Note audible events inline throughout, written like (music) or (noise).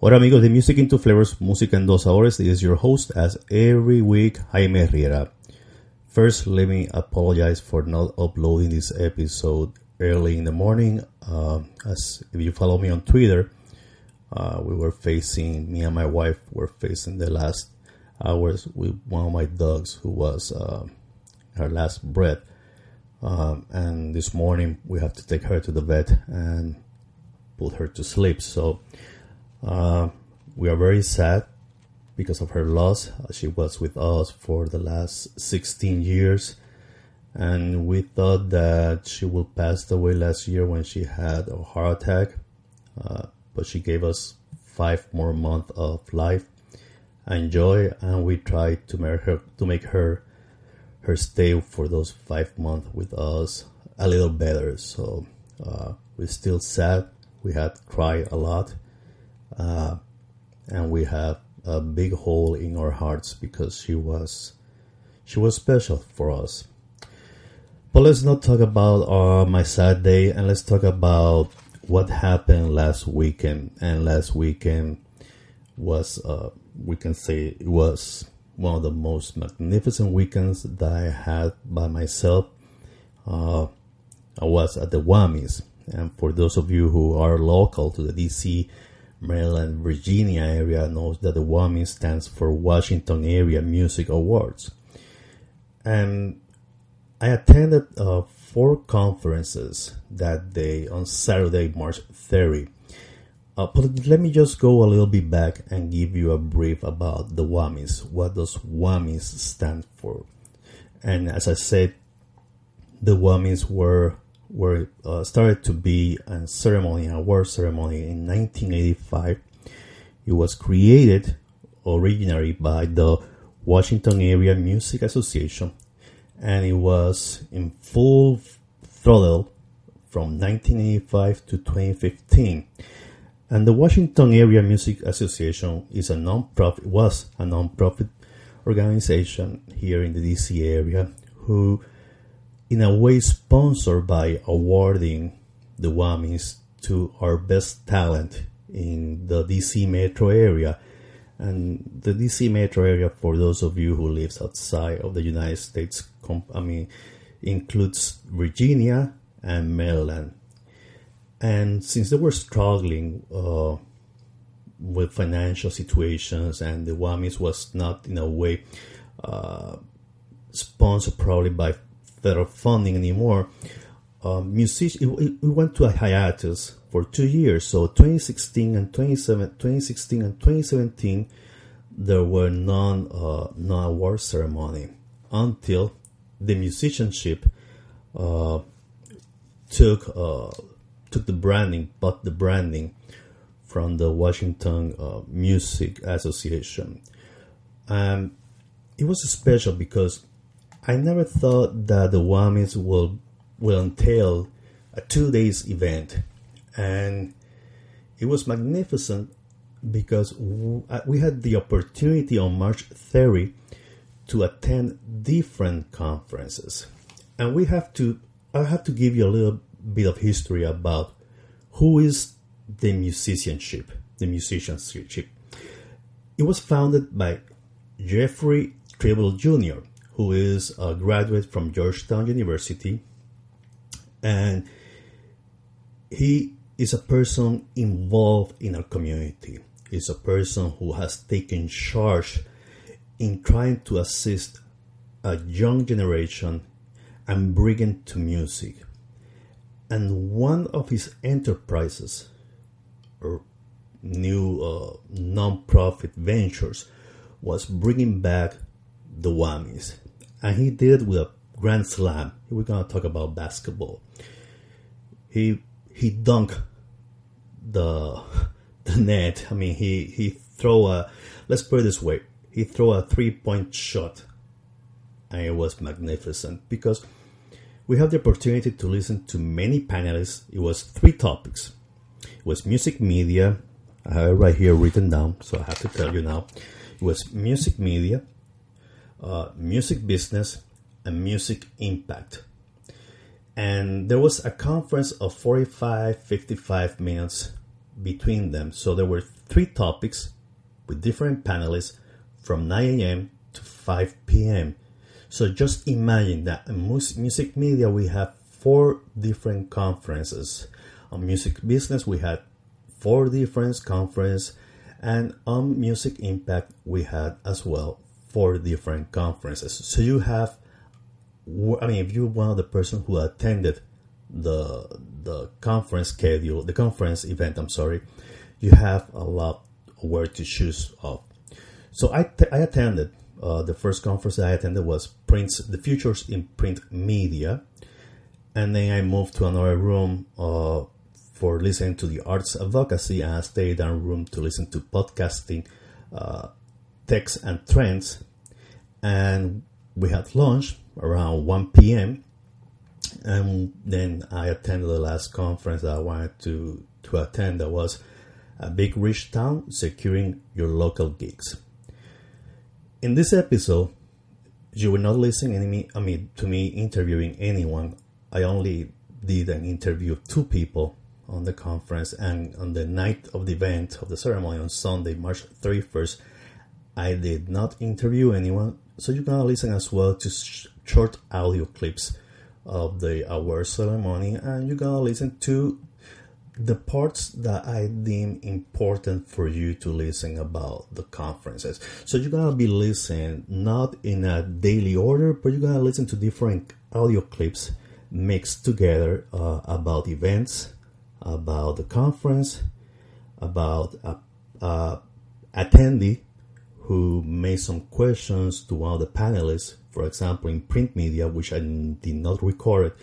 Hola amigos de Music in Two Flavors, Música en Dos Sabores. This is your host as every week, Jaime Riera. First, let me apologize for not uploading this episode early in the morning. Uh, as if you follow me on Twitter, uh, we were facing, me and my wife were facing the last hours with one of my dogs who was uh, her last breath. Um, and this morning we have to take her to the vet and put her to sleep. So uh, we are very sad because of her loss. She was with us for the last 16 years, and we thought that she would pass away last year when she had a heart attack, uh, but she gave us five more months of life and joy, and we tried to make her to make her her stay for those five months with us a little better. So uh, we're still sad. We had cried a lot uh, and we have a big hole in our hearts because she was she was special for us. But let's not talk about uh, my sad day and let's talk about what happened last weekend. And last weekend was, uh, we can say, it was one of the most magnificent weekends that I had by myself. Uh, I was at the WAMIs. And for those of you who are local to the DC Maryland, Virginia area knows that the WAMI stands for Washington Area Music Awards. And I attended uh, four conferences that day on Saturday, March 30. Uh, but let me just go a little bit back and give you a brief about the WAMIs. What does WAMIs stand for? And as I said, the WAMIs were were uh, started to be a ceremony, an award ceremony in 1985. It was created originally by the Washington Area Music Association, and it was in full throttle from 1985 to 2015. And the Washington Area Music Association is a non-profit was a non-profit organization here in the DC area who in a way sponsored by awarding the WAMIs to our best talent in the DC metro area. And the DC metro area, for those of you who lives outside of the United States, I mean, includes Virginia and Maryland. And since they were struggling uh, with financial situations, and the WAMIs was not in a way uh, sponsored probably by federal funding anymore, um, music, it, it, went to a hiatus for two years. So 2016 and 2016 and 2017, there were non uh, non award ceremony until the musicianship uh, took uh, took the branding, bought the branding from the Washington uh, Music Association. And it was special because I never thought that the WAMIs will will entail a two days event, and it was magnificent because uh, we had the opportunity on March 30 to attend different conferences, and we have to. I have to give you a little bit of history about who is the musicianship. The musicianship. It was founded by Jeffrey Tribble Jr who is a graduate from Georgetown University, and he is a person involved in our community. He's a person who has taken charge in trying to assist a young generation and bring it to music. And one of his enterprises or new uh, non-profit ventures was bringing back the WAMIs and he did with a grand slam. We're gonna talk about basketball. He he dunked the (laughs) the net. I mean, he he throw a. Let's put it this way: he throw a three point shot, and it was magnificent because we have the opportunity to listen to many panelists. It was three topics. It was music media. I have it right here written down, so I have to tell you now. It was music media, uh, music business and music impact. And there was a conference of 45, 55 minutes between them. So there were three topics with different panelists from 9 a.m. to 5 p.m. So just imagine that in music media we have four different conferences. On music business we had four different conferences and on music impact we had as well four different conferences. So you have I mean if you're one of the person who attended the the conference schedule, the conference event, I'm sorry, you have a lot where to choose of. So I, t- I attended uh, the first conference I attended was Prints the Futures in Print Media, and then I moved to another room uh, for listening to the arts advocacy, and I stayed in a room to listen to podcasting, uh, texts and trends, and we had lunch around 1 p.m. And then I attended the last conference that I wanted to to attend. That was a big rich town securing your local gigs. In this episode, you will not listen any, I mean, to me interviewing anyone. I only did an interview of two people on the conference, and on the night of the event of the ceremony on Sunday, March 31st, I did not interview anyone. So you're gonna listen as well to sh- short audio clips of the award ceremony, and you're gonna listen to the parts that I deem important for you to listen about the conferences. So you're gonna be listening not in a daily order, but you're gonna listen to different audio clips mixed together uh, about events, about the conference, about a, a attendee who made some questions to one of the panelists. For example, in print media, which I did not record,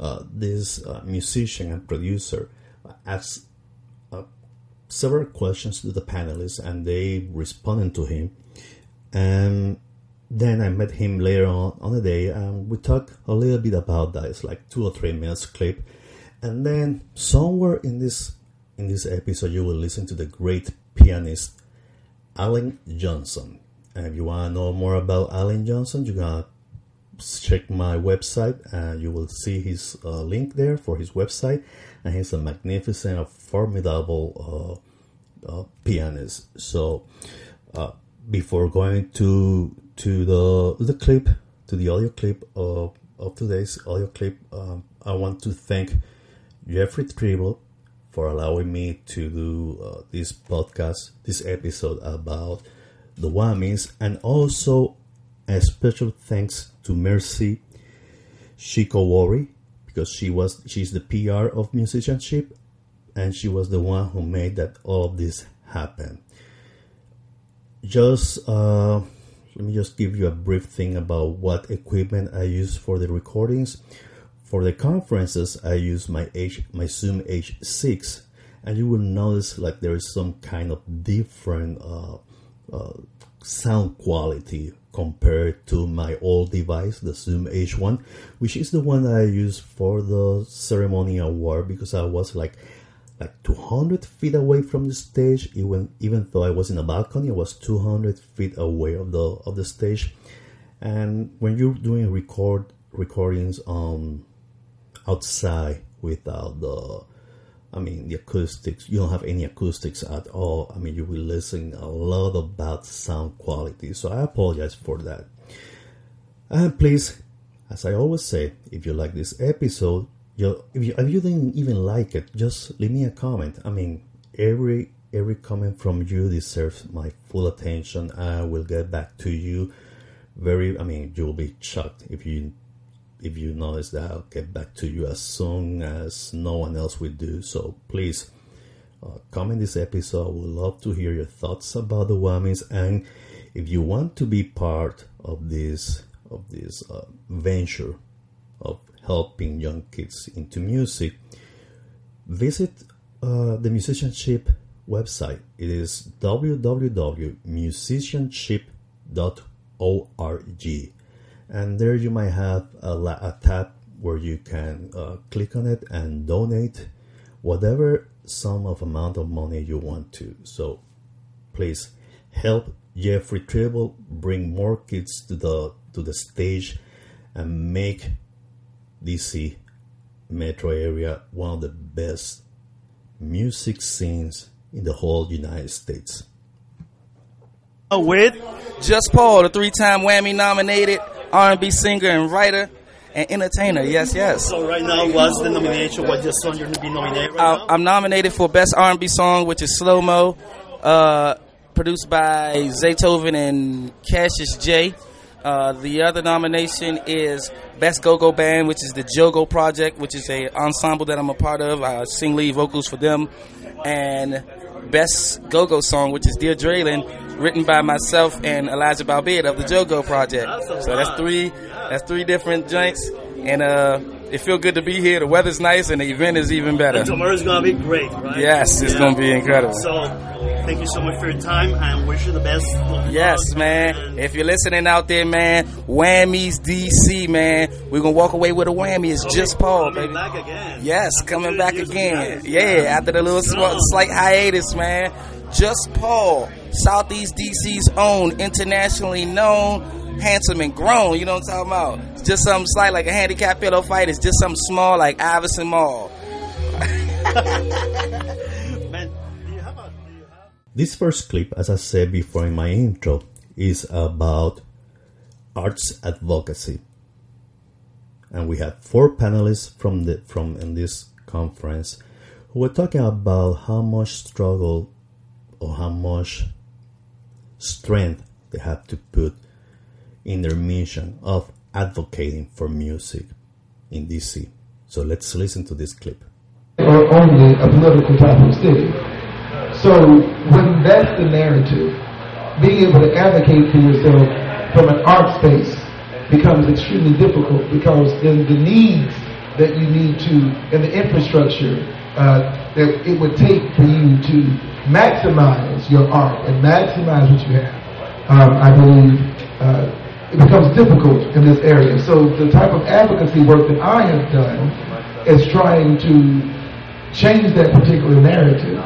uh, this uh, musician and producer asked uh, several questions to the panelists and they responded to him. And then I met him later on on the day and we talked a little bit about that. It's like two or three minutes clip. And then somewhere in this in this episode you will listen to the great pianist Alan Johnson. And if you want to know more about Alan Johnson, you gotta check my website and you will see his uh, link there for his website and he's a magnificent, formidable uh, uh, pianist. So, uh, before going to to the the clip, to the audio clip of of today's audio clip, um, I want to thank Jeffrey Tribble for allowing me to do uh, this podcast, this episode about the Whammies, and also a special thanks to Mercy Shikowori because she was she's the PR of musicianship and she was the one who made that all of this happen. Just uh, let me just give you a brief thing about what equipment I use for the recordings. For the conferences, I use my H my Zoom H6, and you will notice like there is some kind of different uh, uh, sound quality compared to my old device, the Zoom H1, which is the one that I used for the ceremony award because I was like like 200 feet away from the stage. Even even though I was in a balcony, I was 200 feet away of the of the stage. And when you're doing record recordings on outside without the I mean, the acoustics, you don't have any acoustics at all. I mean, you will listen a lot of bad sound quality. So I apologize for that. And please, as I always say, if you like this episode, you, if you if you didn't even like it, just leave me a comment. I mean, every every comment from you deserves my full attention. I will get back to you. Very, I mean, you will be shocked if you if you notice that, I'll get back to you as soon as no one else will do. So please uh, comment this episode. Would love to hear your thoughts about the Whammies, and if you want to be part of this of this uh, venture of helping young kids into music, visit uh, the musicianship website. It is www.musicianship.org and there you might have a, a tab where you can uh, click on it and donate whatever sum of amount of money you want to. So please help Jeffrey Tribble bring more kids to the to the stage and make DC metro area one of the best music scenes in the whole United States. With Just Paul, the three-time Whammy nominated R&B singer and writer and entertainer. Yes, yes. so right now, what's the nomination? What your song you're gonna be nominated right Uh? I'm nominated for Best R&B Song, which is Slow Mo, uh, produced by Zaytoven and Cassius J. Uh, the other nomination is Best Go-Go Band, which is the Jogo Project, which is a ensemble that I'm a part of. I sing lead vocals for them. And Best Go-Go Song, which is Dear Draylen, written by myself and Elijah Balbed of the Jogo Project. So that's three, that's three different joints. And uh, it feel good to be here. The weather's nice and the event is even better. And tomorrow's gonna be great, right? Yes, it's Yeah. gonna be incredible. So, thank you so much for your time and wish you the best. Yes, man. And If you're listening out there, man, Whammies DC, man, we're gonna walk away with a whammy. It's just Paul, coming baby. back again. Yes, After coming back again. Yeah, after the little slight hiatus, man. Just Paul, Southeast DC's own, internationally known, handsome and grown. You know what I'm talking about? It's just something slight like a handicap pillow fight. It's just something small like Iverson Mall. (laughs) Man, have a? Do you have? This first clip, as I said before in my intro, is about arts advocacy. And we have four panelists from the from in this conference who were talking about how much struggle or how much strength they have to put in their mission of advocating for music in DC. So let's listen to this clip. or only a political of city. So when that's the narrative, being able to advocate for yourself from an art space becomes extremely difficult because then the needs that you need to and the infrastructure uh, that it would take for you to maximize your art and maximize what you have, um, I believe uh, it becomes difficult in this area. So the type of advocacy work that I have done is trying to change that particular narrative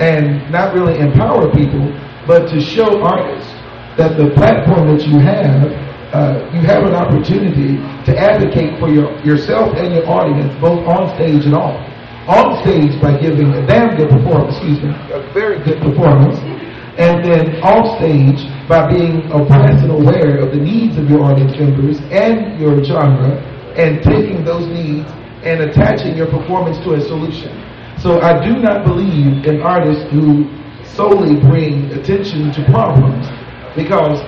and not really empower people, but to show artists that the platform that you have, uh, you have an opportunity to advocate for your, yourself and your audience, both on stage and off. On stage by giving a damn good performance, excuse me, a very good performance, and then off stage by being abreast and aware of the needs of your audience members and your genre, and taking those needs and attaching your performance to a solution. So I do not believe in artists who solely bring attention to problems because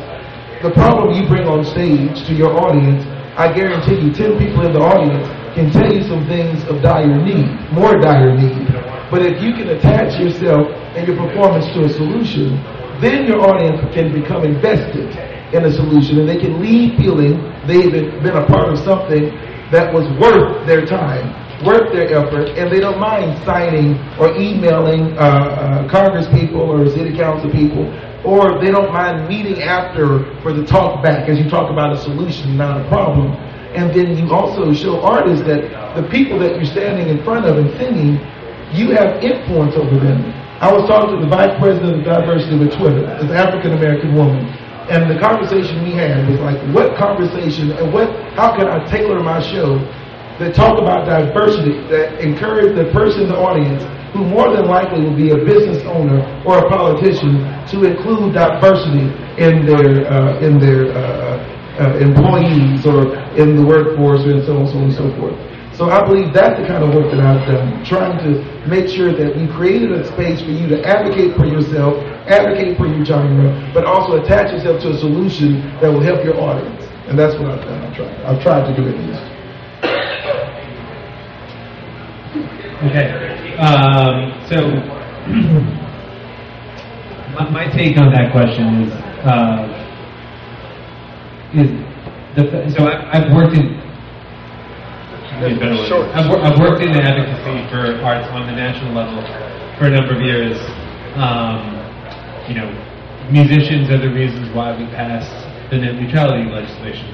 the problem you bring on stage to your audience, I guarantee you 10 people in the audience can tell you some things of dire need, more dire need. But if you can attach yourself and your performance to a solution, then your audience can become invested in a solution and they can leave feeling they've been a part of something that was worth their time, worth their effort, and they don't mind signing or emailing uh, uh, Congress people or city council people, or they don't mind meeting after for the talk back as you talk about a solution, not a problem. And then you also show artists that the people that you're standing in front of and singing, you have influence over them. I was talking to the vice president of diversity with Twitter, this African American woman, and the conversation we had was like, what conversation and what? How can I tailor my show that talk about diversity that encourage the person in the audience who more than likely will be a business owner or a politician to include diversity in their uh, in their uh, uh, employees or in the workforce and so on, so on and so forth. So I believe that's the kind of work that I've done, trying to make sure that we created a space for you to advocate for yourself, advocate for your genre, but also attach yourself to a solution that will help your audience. And that's what I've done. I've tried. I've tried to do least. Okay. Um, so, (clears throat) my, my take on that question is, uh, is the, so I, I've worked in. I've, wor- I've worked in advocacy for arts on the national level for a number of years. Um, you know, musicians are the reasons why we passed the net neutrality legislation.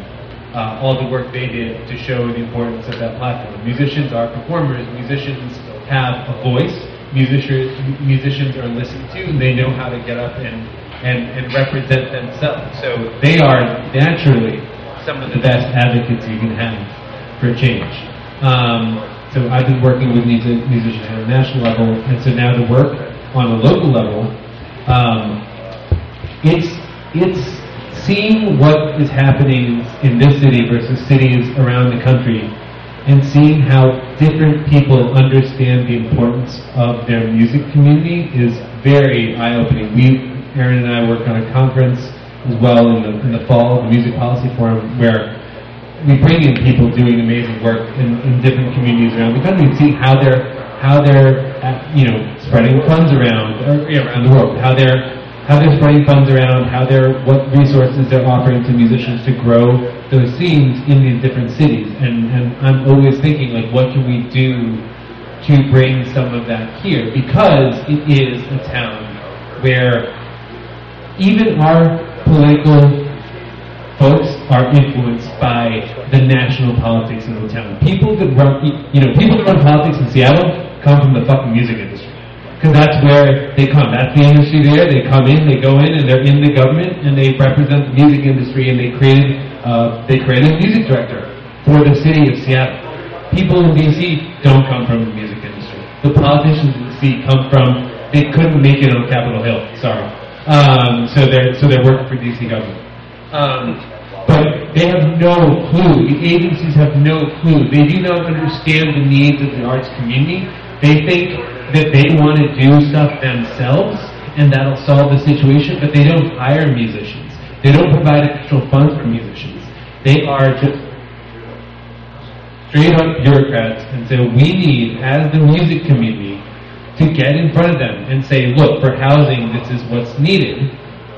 Uh, all the work they did to show the importance of that platform. Musicians are performers. Musicians have a voice. Musicians musicians are listened to. They know how to get up and, and, and represent themselves. So they are naturally some of the best advocates you can have for change. Um, so I've been working with music, musicians at a national level, and so now to work on a local level, um, it's it's seeing what is happening in this city versus cities around the country, and seeing how different people understand the importance of their music community is very eye-opening. We, Aaron and I, work on a conference as well in the in the fall, the Music Policy Forum, where we bring in people doing amazing work in, in different communities around the country and see how they're how they're uh, you know spreading funds around or, yeah, around the world, how they're how they're spreading funds around, how they're what resources they're offering to musicians to grow those scenes in these different cities. And and I'm always thinking like, what can we do to bring some of that here? Because it is a town where even our political folks are influenced by the national politics in the town. People that run, you know, people that run politics in Seattle come from the fucking music industry. Because that's where they come. That's the industry there. They come in, they go in, and they're in the government, and they represent the music industry, and they created, uh, they created a music director for the city of Seattle. People in DC don't come from the music industry. The politicians in DC come from, they couldn't make it on Capitol Hill. Sorry. Um, so they're, so they're working for DC government. Um, but they have no clue. The agencies have no clue. They do not understand the needs of the arts community. They think that they want to do stuff themselves and that'll solve the situation, but they don't hire musicians. They don't provide additional funds for musicians. They are just straight up bureaucrats and so we need, as the music community, to get in front of them and say, look, for housing, this is what's needed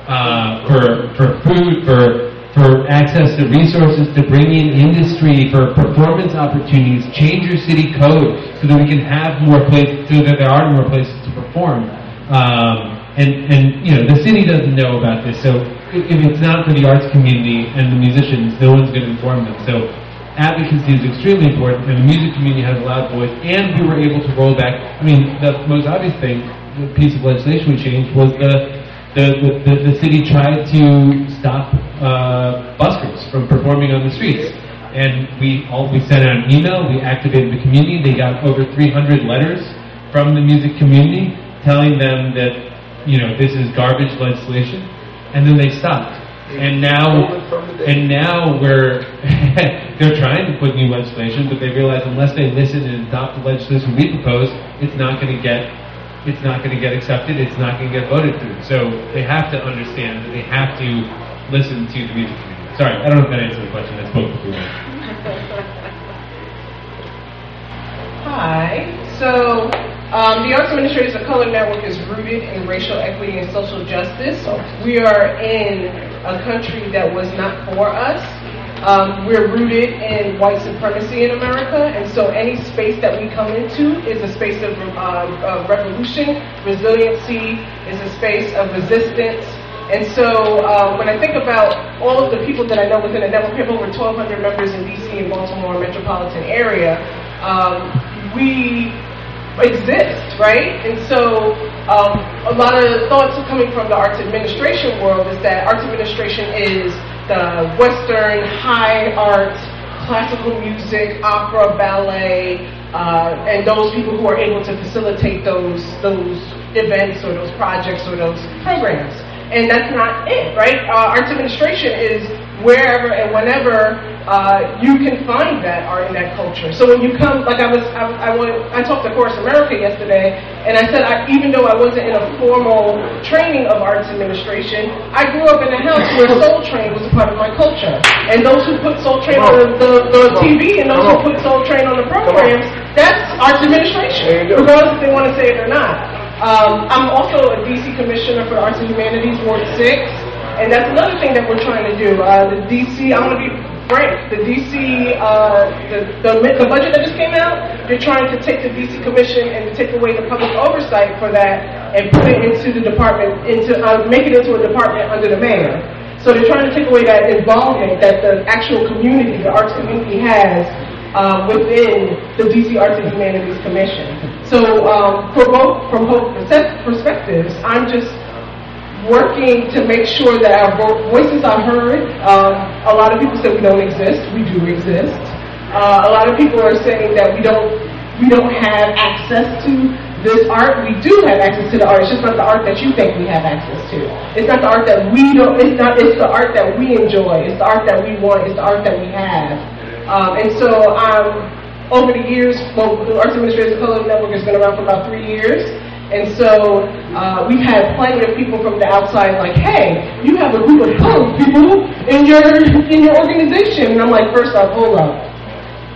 uh, for for food, for for access to resources, to bring in industry, for performance opportunities, change your city code so that we can have more places, so that there are more places to perform. Um, and and you know the city doesn't know about this, so if it's not for the arts community and the musicians, no one's going to inform them. So advocacy is extremely important, and the music community has a loud voice, and we were able to roll back. I mean, the most obvious thing, the piece of legislation we changed was the the, the, the, city tried to stop uh, buskers from performing on the streets. And we all we sent out an email, we activated the community, they got over 300 letters from the music community telling them that, you know, this is garbage legislation, and then they stopped. And now, and now we're, (laughs) they're trying to put new legislation, but they realize unless they listen and adopt the legislation we propose, it's not going to get it's not going to get accepted, it's not going to get voted through. So they have to understand that they have to listen to the music community. Sorry, I don't know if that answers the question. I spoke too much. Hi. So um, the Arts Administrators of Color Network is rooted in racial equity and social justice. We are in a country that was not for us. Um, we're rooted in white supremacy in America, and so any space that we come into is a space of, uh, of revolution, resiliency, is a space of resistance. And so uh, when I think about all of the people that I know within the network, we have over 1,200 members in DC and Baltimore metropolitan area. Um, we exist, right? And so um, a lot of thoughts coming from the arts administration world is that arts administration is the Western high art, classical music, opera, ballet, uh, and those people who are able to facilitate those those events or those projects or those programs. And that's not it, right? Uh, arts administration is wherever and whenever uh, you can find that art and that culture. So when you come, like I was, I, I, went, I talked to Chorus America yesterday, and I said, I, even though I wasn't in a formal training of arts administration, I grew up in a house where Soul Train was a part of my culture. And those who put Soul Train on the, the, the TV and those who put Soul Train on the programs, that's arts administration, regardless if they want to say it or not. Um, I'm also a DC Commissioner for Arts and Humanities, Ward 6, and that's another thing that we're trying to do. Uh, the DC, I'm going to be frank, the DC, uh, the, the, the, budget that just came out, they're trying to take the DC Commission and take away the public oversight for that and put it into the department, into uh, make it into a department under the mayor. So they're trying to take away that involvement that the actual community, the arts community has uh, within the DC Arts and Humanities Commission. So um, for both, from both perspectives, I'm just working to make sure that our voices are heard. Um, a lot of people say we don't exist. We do exist. Uh, a lot of people are saying that we don't we don't have access to this art, we do have access to the art. It's just not the art that you think we have access to. It's not the art that we don't. It's not. It's the art that we enjoy. It's the art that we want. It's the art that we have. Um, and so, um, over the years, well, the Arts Administrators Color Network has been around for about three years. And so uh, we've had plenty of people from the outside like, hey, you have a group of colored people in your in your organization. And I'm like, first off, hold up.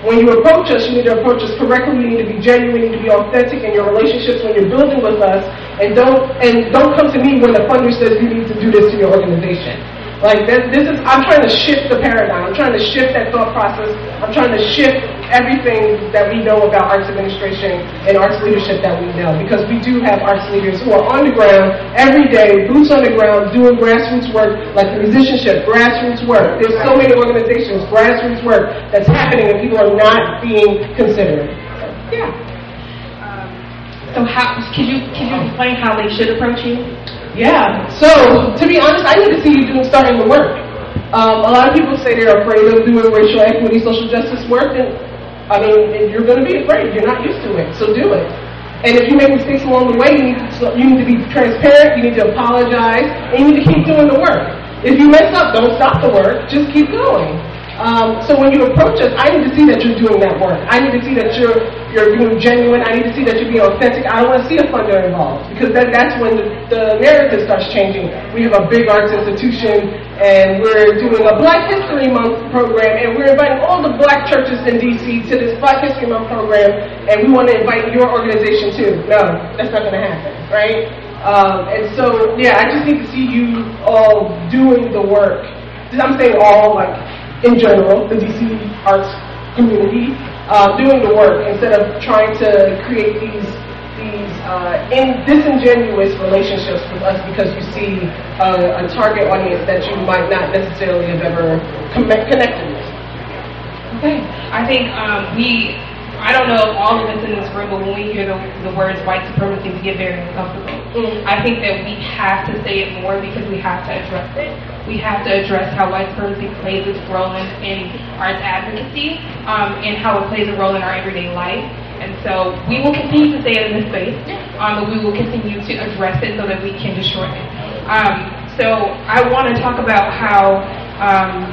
When you approach us, you need to approach us correctly. You need to be genuine. You need to be authentic in your relationships when you're building with us, and don't and don't come to me when the funder says you need to do this to your organization. Like this, this is, I'm trying to shift the paradigm. I'm trying to shift that thought process. I'm trying to shift everything that we know about arts administration and arts leadership that we know. Because we do have arts leaders who are on the ground every day, boots on the ground, doing grassroots work, like the musicianship, grassroots work. There's so many organizations, grassroots work that's happening and people are not being considered. Yeah. Um, so how, can you, can you explain how they should approach you? Yeah. So to be honest, I need to see you doing starting the work. Um, a lot of people say they're afraid of doing racial equity, social justice work, and I mean, you're going to be afraid. You're not used to it, so do it. And if you make mistakes along the way, you need to you need to be transparent. You need to apologize, and you need to keep doing the work. If you mess up, don't stop the work. Just keep going. Um, so when you approach us, I need to see that you're doing that work. I need to see that you're you're being genuine. I need to see that you're being authentic. I don't want to see a funder involved because that, that's when the, the narrative starts changing. We have a big arts institution and we're doing a Black History Month program and we're inviting all the black churches in DC to this Black History Month program and we want to invite your organization too. No, that's not going to happen, right? Um, and so, yeah, I just need to see you all doing the work. I'm saying all, like, in general, the DC arts community, uh, doing the work instead of trying to create these these uh, in disingenuous relationships with us because you see a, a target audience that you might not necessarily have ever connected with. Okay, I think um, we I don't know if all of us in this room, but when we hear the, the words white supremacy, we get very uncomfortable. Mm-hmm. I think that we have to say it more because we have to address it. We have to address how white supremacy plays its role in, in arts advocacy um, and how it plays a role in our everyday life. And so we will continue to say it in this space, um, but we will continue to address it so that we can destroy it. Um, so I want to talk about how um,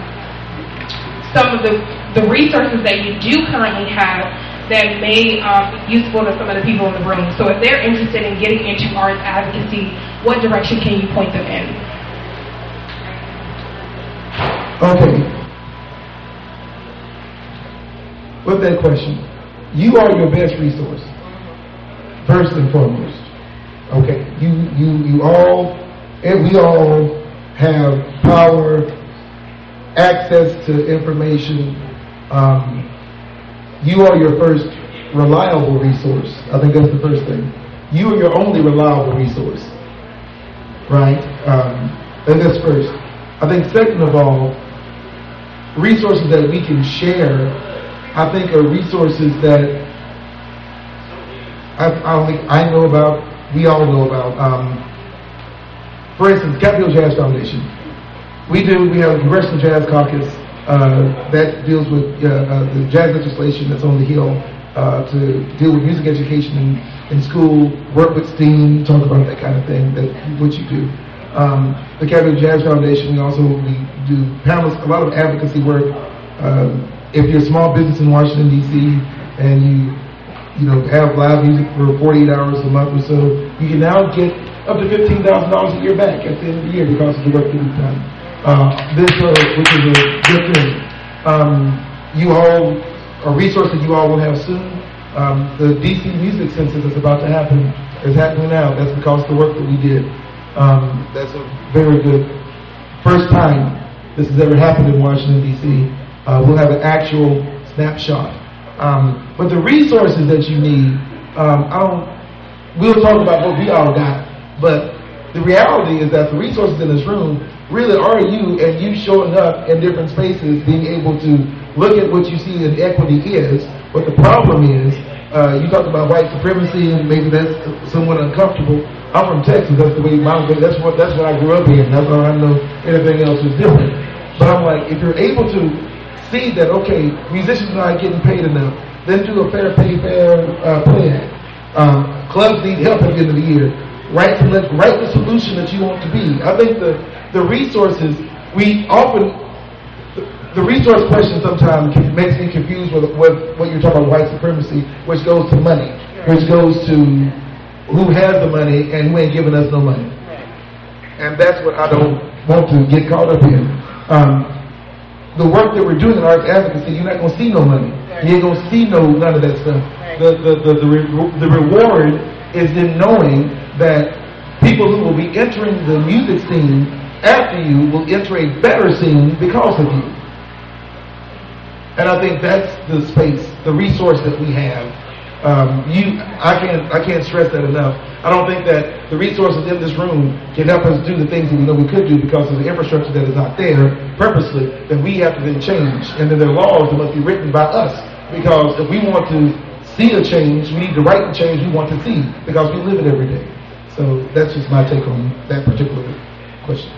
some of the, the resources that you do currently have that may um, be useful to some of the people in the room. So if they're interested in getting into arts advocacy, what direction can you point them in? Okay. With that question, you are your best resource, first and foremost. Okay, you you you all, and we all have power, access to information. Um, you are your first reliable resource. I think that's the first thing. You are your only reliable resource, right? Um, and that's first. I think second of all, resources that we can share, I think are resources that I, I don't think I know about, we all know about. Um, for instance, Capitol Jazz Foundation. We do, we have a Congressional Jazz Caucus that deals with uh, uh, the jazz legislation that's on the Hill uh, to deal with music education in, in school, work with STEAM, talk about that kind of thing, that what you do. Um, the Capitol Jazz Foundation, we also we do panels, a lot of advocacy work. Um, if you're a small business in Washington D.C. and you you know have live music for 48 hours a month or so, you can now get up to $15,000 a year back at the end of the year because of the work that you've done uh, this, uh, which is a thing. Um, you all, a resource that you all will have soon. Um, the DC Music Census is about to happen. It's happening now. That's because the work that we did. Um, that's a very good first time this has ever happened in Washington D.C. Uh, we'll have an actual snapshot. Um, but the resources that you need, um, I don't. We'll talk about what we all got, but the reality is that the resources in this room really are you and you showing up in different spaces, being able to look at what you see as equity is. What the problem is, uh, you talked about white supremacy and maybe that's somewhat uncomfortable. I'm from Texas. That's the way my that's what that's what I grew up in. That's all I know. Anything else is different. But I'm like, if you're able to see that, okay, musicians are not getting paid enough, then do a fair pay, fair uh, act. Um, clubs need help at the end of the year. The, write the solution that you want to be. I think the, the resources, we often, the, resource question sometimes makes me confused with, with what you're talking about white supremacy, which goes to money, which goes to who has the money and who ain't giving us no money. And that's what I don't want to get caught up in. Um, the work that we're doing in arts advocacy, you're not going to see no money. You ain't going to see no none of that stuff. The, the, the, the, the reward is in knowing that people who will be entering the music scene after you will enter a better scene because of you. And I think that's the space, the resource that we have. Um, you, I can't, I can't stress that enough. I don't think that the resources in this room can help us do the things that we know we could do because of the infrastructure that is not there purposely that we have to then change. And then there are laws that must be written by us because if we want to see a change, we need to write the change we want to see because we live it every day. So that's just my take on that particular question.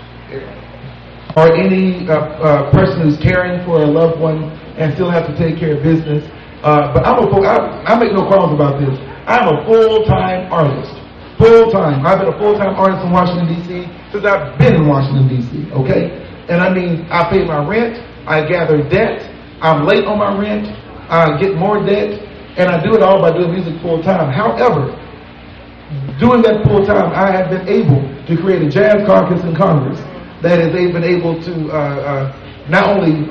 Or any uh, uh, person who's caring for a loved one and still have to take care of business. Uh, but I'm a, I, I make no qualms about this. I'm a full-time artist. Full-time. I've been a full-time artist in Washington, D.C. since I've been in Washington, D.C., okay? And I mean, I pay my rent, I gather debt, I'm late on my rent, I get more debt, and I do it all by doing music full-time. However, doing that full-time, I have been able to create a jazz caucus in Congress that has been able to uh, uh, not only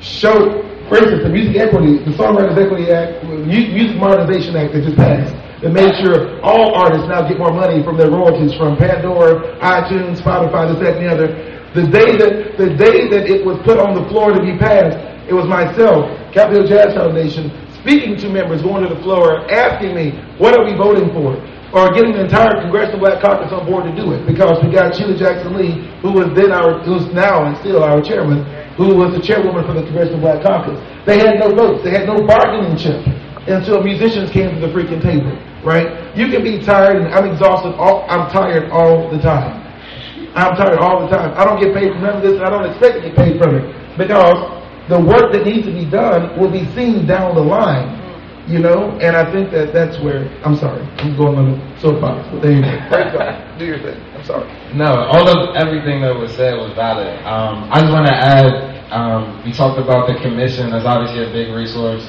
show, for instance, the Music Equity, the Songwriters Equity Act, Music Modernization Act that just passed, that made sure all artists now get more money from their royalties from Pandora, iTunes, Spotify, this, that, and the other. The day that the day that it was put on the floor to be passed, it was myself, Capitol Jazz Foundation, speaking to members going to the floor, asking me, what are we voting for? Or getting the entire Congressional Black Caucus on board to do it because we got Sheila Jackson Lee, who was then our, who's now and still our chairman, who was the chairwoman for the Congressional Black Caucus. They had no votes. They had no bargaining chip until musicians came to the freaking table, right? You can be tired, and I'm exhausted. All, I'm tired all the time. I'm tired all the time. I don't get paid for none of this, and I don't expect to get paid from it because the work that needs to be done will be seen down the line. You know, and I think that that's where I'm sorry, I'm going on the soapbox, but there you go. (laughs) Do your thing. I'm sorry. No, all of everything that was said was valid. Um, I just want to add, um, we talked about the commission. That's obviously a big resource.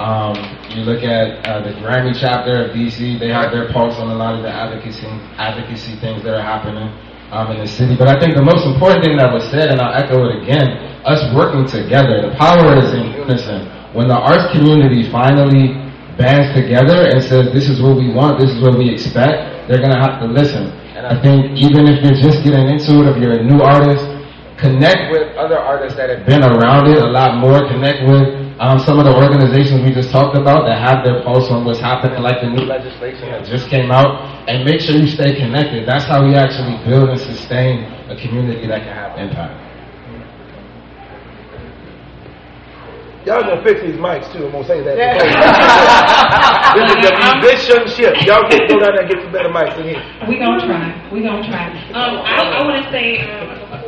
Um, you look at uh, the Grammy chapter of DC; they have their pulse on a lot of the advocacy advocacy things that are happening um, in the city. But I think the most important thing that was said, and I'll echo it again: us working together. The power is in unison. When the arts community finally bands together and says, "This is what we want. This is what we expect," they're gonna have to listen. And I think even if you're just getting into it, if you're a new artist, connect with other artists that have been around it a lot more. Connect with um, some of the organizations we just talked about that have their pulse on what's happening, like the new legislation that just came out, and make sure you stay connected. That's how we actually build and sustain a community that can have impact. Y'all gonna fix these mics too. I'm gonna say that. (laughs) this is the musicianship. Y'all can go down there and get some better mics in here. We gonna try. We gonna try. Um, I, I want to say um, before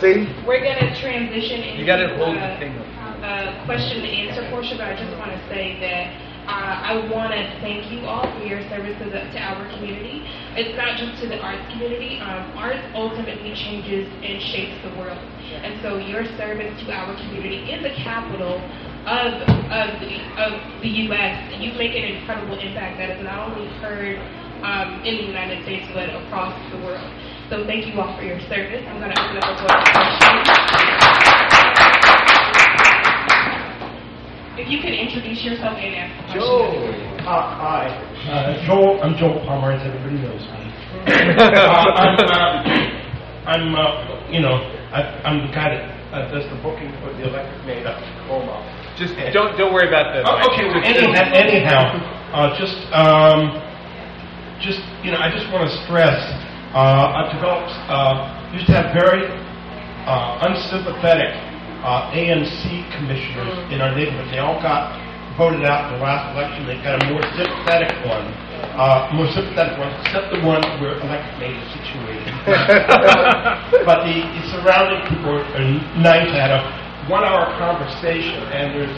See? we're gonna transition into You gotta hold uh, the thing up. uh, question and answer portion, but I just want to say that uh, I want to thank you all for your service to, the, to our community. It's not just to the arts community. Um, arts ultimately changes and shapes the world, and so your service to our community in the capital of of the, of the U.S. You make an incredible impact that is not only heard um, in the United States but across the world. So thank you all for your service. I'm going to open up the floor for questions. If you could introduce yourself and ask a question. Uh, hi. Uh, Joel, I'm Joel Palmer, as everybody knows me. (laughs) uh, I'm, uh, I'm uh, you know, I, I'm the guy that uh, does the booking for the Electric Maid up in Como. Just don't don't worry about the. Oh, okay, well, anyhow, anyhow uh, just, um, just, you know, I just want to stress, uh, I've developed, uh, used to have very uh, unsympathetic uh, ANC commissioners in our neighborhood. They all got voted out in the last election. They got a more sympathetic one, uh, more sympathetic one, except the one where electric maid is situated. (laughs) but the, the surrounding people are nice. I had a one-hour conversation, and there's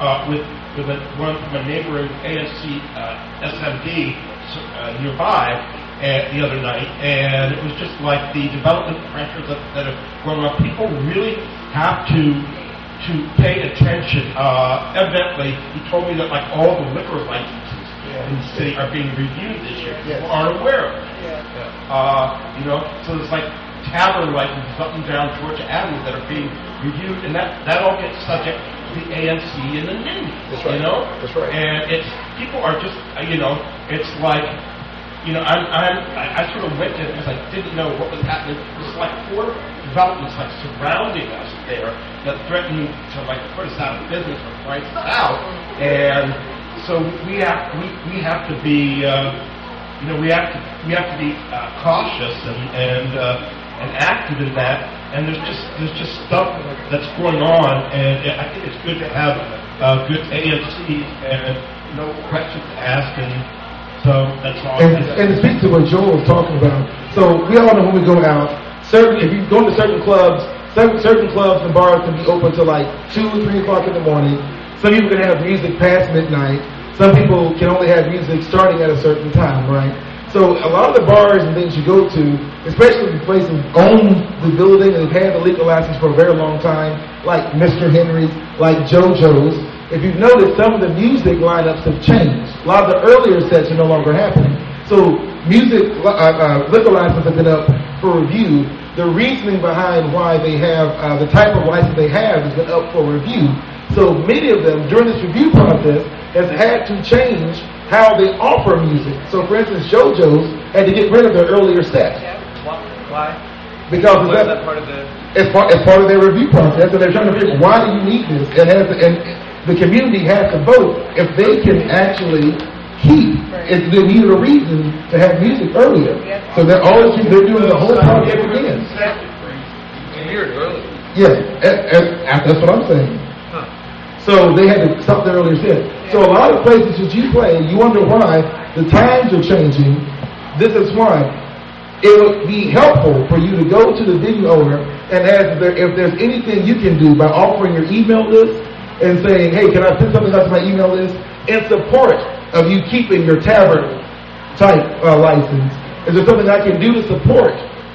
uh, with with a, one from a neighboring ANC uh, SMD uh, nearby uh, the other night, and it was just like the development pressures that, that have grown up. People really have to to pay attention. Uh, evidently, he told me that like all the liquor licenses in the city are being reviewed this year. People aren't aware of it. Uh, you know, so it's like tavern licenses up and down Georgia Avenue that are being reviewed, and that, that all gets subject to the ANC and the NIMBY. That's right. You know? That's right. And it's, people are just, uh, you know, it's like, you know, I'm, I'm, I, I sort of went there because I didn't know what was happening. There's like four developments like surrounding us there that threaten to like put us out of business or price us out. And so we have, we, we have to be, uh, you know, we have to we have to be uh, cautious and and uh, and active in that. And there's just there's just stuff that's going on, and I think it's good to have uh, good ANC and no questions asked, and so that's all. And, and to speak to what Joel was talking about, so we all know when we go out, certain if you go to certain clubs, certain, certain clubs and bars can be open till like two or three o'clock in the morning. Some people can have music past midnight. Some people can only have music starting at a certain time, right? So a lot of the bars and things you go to, especially the places own the building and have had the legal license for a very long time, like Mr. Henry, like JoJo's, if you've noticed, some of the music lineups have changed. A lot of the earlier sets are no longer happening. So music uh, uh, liquor licenses have been up for review. The reasoning behind why they have uh, the type of license they have has been up for review. So many of them during this review process has had to change how they offer music. So for instance, JoJo's had to get rid of their earlier sets. Why? Because Why it's that part of the? as part, as part of their review process, and they're trying to figure why do you need this, and has and the community has to vote if they can actually keep. If they needed a reason to have music earlier, so they're all they're doing the whole project again. A year. Yes, a- a- that's what I'm saying. So they had to stop their earlier set. So a lot of places that you play, you wonder why the times are changing. This is why it would be helpful for you to go to the venue owner and ask if, there, if there's anything you can do by offering your email list and saying, hey, can I send something out to my email list in support of you keeping your tavern type uh, license? Is there something I can do to support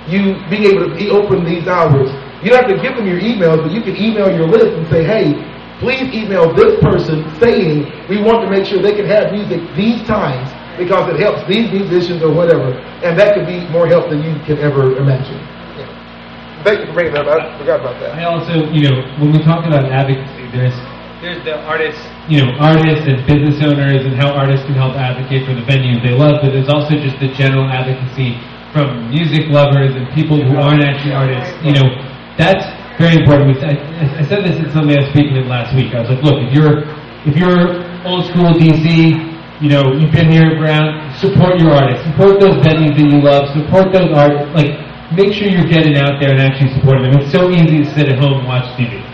you being able to be open these hours? You don't have to give them your emails, but you can email your list and say, hey, please email this person saying we want to make sure they can have music these times because it helps these musicians or whatever. And that could be more help than you can ever imagine. Thank you for bringing that up. I forgot about that. I also, you know, when we talk about advocacy, there's There's the artists. you know, artists and business owners and how artists can help advocate for the venues they love, but there's also just the general advocacy from music lovers and people who aren't actually artists. You know, that's very important. I, I said this at something I was speaking at last week. I was like, look, if you're if you're old school DC, you know, you've been here around, support your artists, support those venues that you love, support those art, like, make sure you're getting out there and actually supporting them. It's so easy to sit at home and watch TV,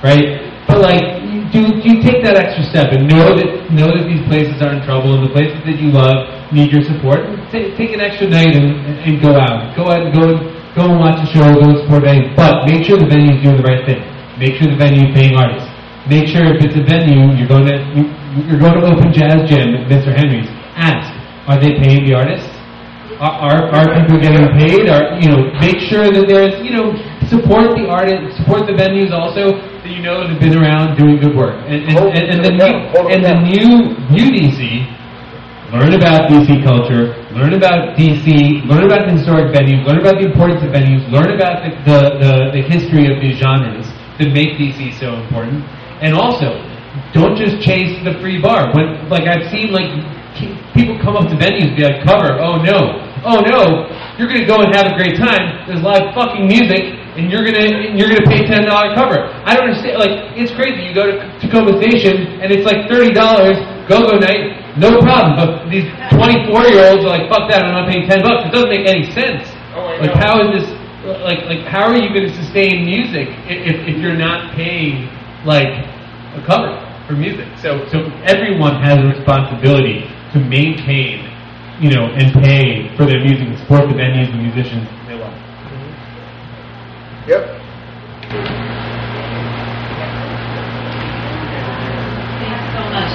right? But like, do you take that extra step and know that know that these places are in trouble and the places that you love need your support? Take, take an extra night and, and go out, go out and go go and watch a show, go and support venue. But make sure the venue is doing the right thing. Make sure the venue is paying artists. Make sure if it's a venue, you're going to you, you're going to open jazz jam at Mr. Henry's. Ask, are they paying the artists? Are, are, are people getting paid? Are you know make sure that there's you know support the artists, support the venues also that you know that have been around doing good work. And and, and, and the new and the new new DC, learn about DC culture, learn about DC, learn about the historic venues, learn about the importance of venues, learn about the the, the, the history of these genres that make DC so important, and also don't just chase the free bar. When like I've seen like people come up to venues and be like cover, oh no, oh no, you're gonna go and have a great time. There's live fucking music, and you're gonna and you're gonna pay ten dollar cover. I don't understand. Like it's crazy. You go to Tacoma Station and it's like thirty dollars go go night, no problem. But these 24 year olds are like, fuck that, I'm not paying 10 bucks. It doesn't make any sense. Oh, like how is this? Like like how are you going to sustain music if if you're not paying like a cover for music? So so everyone has a responsibility to maintain, you know, and pay for their music and support the venues and musicians they love. Yep. Thanks so much.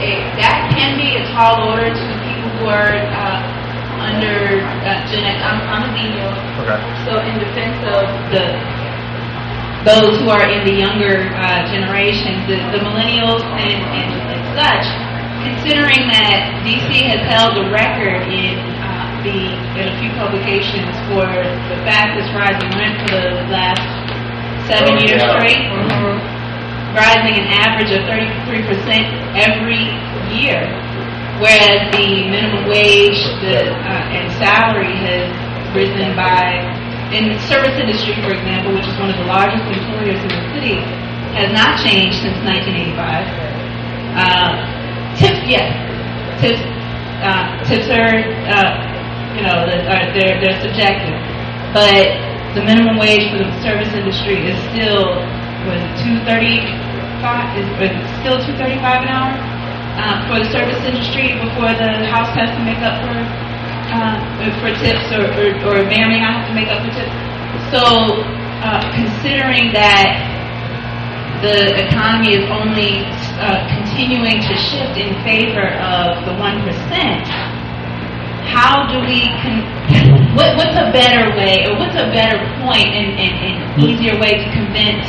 it, that can be a tall order to people who are uh, under uh, Gen X. I'm, I'm a millennial, Okay. so in defense of the those who are in the younger uh, generations, the, the millennials and, and, and such, considering that DC has held the record in uh, the in a few publications for the fastest rising rent for the last seven Oh, years yeah. straight, rising an average of 33% every year, whereas the minimum wage the, uh, and salary has risen by, in the service industry, for example, which is one of the largest employers in the city, has not changed since 1985. Uh, tips, yes, tips, uh, tips are, uh, you know, are, they're, they're subjective, but the minimum wage for the service industry is still was it two thirty five is was it still two thirty five an hour uh, for the service industry before the house has to make up for uh, for tips or, or, or may not have to make up for tips. So uh, considering that the economy is only uh, continuing to shift in favor of the one percent, how do we? Con- what, what's a better way, or what's a better point and, and, and easier way to convince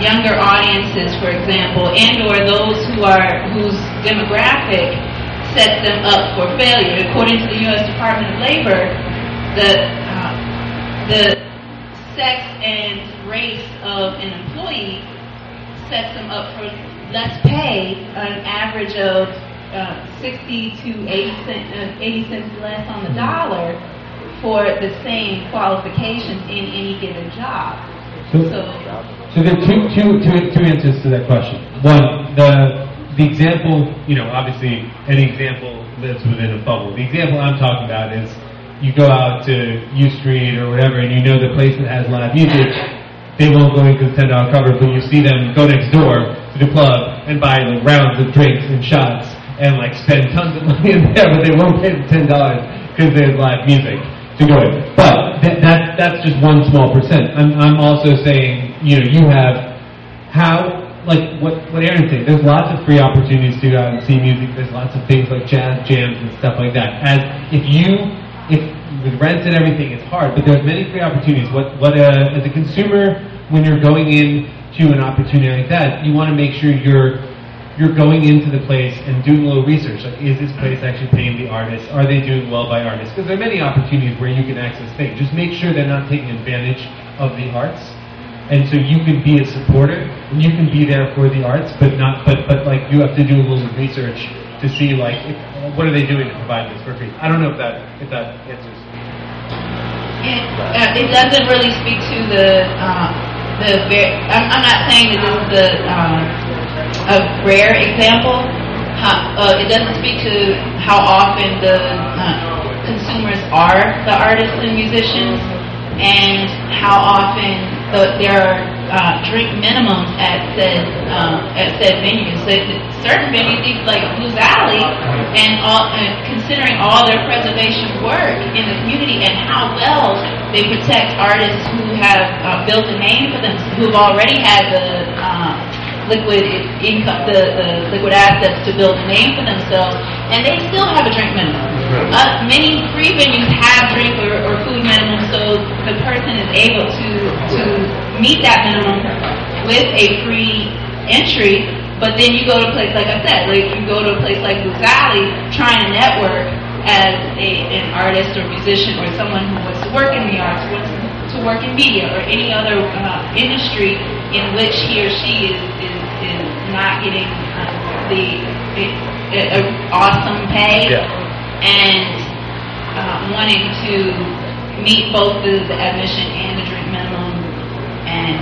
younger audiences, for example, and or those who are whose demographic sets them up for failure? According to the U.S. Department of Labor, the uh, the sex and race of an employee sets them up for less pay, an average of uh, 60 to 80, cent, uh, 80 cents less on the dollar for the same qualifications in any given job. So, so there are two, two, two, two answers to that question. One, the the example, you know, obviously any example lives within a bubble. The example I'm talking about is you go out to U Street or whatever, and you know the place that has live music. They won't go because ten dollar cover, but you see them go next door to the club and buy like rounds of drinks and shots and like spend tons of (laughs) money in there, but they won't pay the ten dollars because there's live music to go in. But that, that that's just one small percent. I'm I'm also saying you know you have how like what what Aaron said. There's lots of free opportunities to go out and see music. There's lots of things like jazz jams and stuff like that. As if you if with rents and everything, it's hard, but there's many free opportunities. What what uh, as a consumer when you're going in to an opportunity like that, you want to make sure you're you're going into the place and doing a little research. Like, is this place actually paying the artists? Are they doing well by artists? Because there are many opportunities where you can access things. Just make sure they're not taking advantage of the arts. And so you can be a supporter and you can be there for the arts, but not, but, but like you have to do a little research to see like, if, what are they doing to provide this for free? I don't know if that, if that answers. It, uh, it doesn't really speak to the uh, the. Ver- I'm, I'm not saying that this is the um, a rare example. How, uh, it doesn't speak to how often the uh, consumers are the artists and musicians, and how often the, there are uh, drink minimums at said uh, at said venues. So certain venues, like Blues Alley, and all, uh, considering all their preservation work in the community and how well they protect artists who have uh, built a name for them, who've already had the uh, liquid income, the, the liquid assets to build a name for themselves, and they still have a drink minimum. Uh, many free venues have drink or, or food minimum, so the person is able to to meet that minimum with a free entry. But then you go to a place like I said, like you go to a place like Valley, trying to network as a, an artist or musician or someone who wants to work in the arts, wants to work in media or any other uh, industry in which he or she is is, is not getting uh, the uh, awesome pay and uh, wanting to meet both the, the admission and the drink minimum and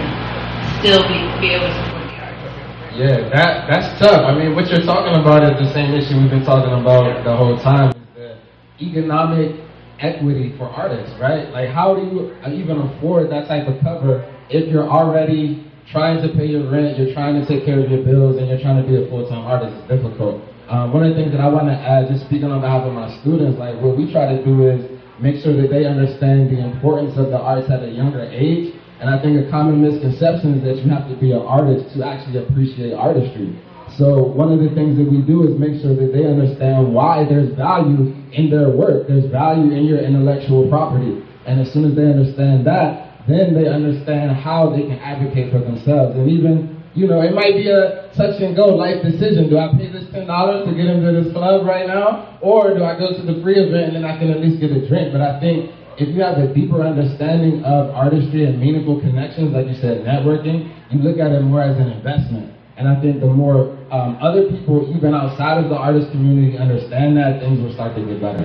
still be, be able to support the arts. Yeah, that that's tough. I mean, what you're talking about is the same issue we've been talking about the whole time. Is the economic equity for artists, right? Like, how do you even afford that type of cover if you're already trying to pay your rent, you're trying to take care of your bills, and you're trying to be a full-time artist? It's difficult. Um, one of the things that I want to add, just speaking on behalf of my students, like what we try to do is make sure that they understand the importance of the arts at a younger age. And I think a common misconception is that you have to be an artist to actually appreciate artistry. So one of the things that we do is make sure that they understand why there's value in their work. There's value in your intellectual property. And as soon as they understand that, then they understand how they can advocate for themselves. And even, you know, it might be a touch and go life decision. Do I pay this $10 to get into this club right now? Or do I go to the free event and then I can at least get a drink? But I think if you have a deeper understanding of artistry and meaningful connections, like you said, networking, you look at it more as an investment. And I think the more um, other people, even outside of the artist community, understand that, things will start to get better.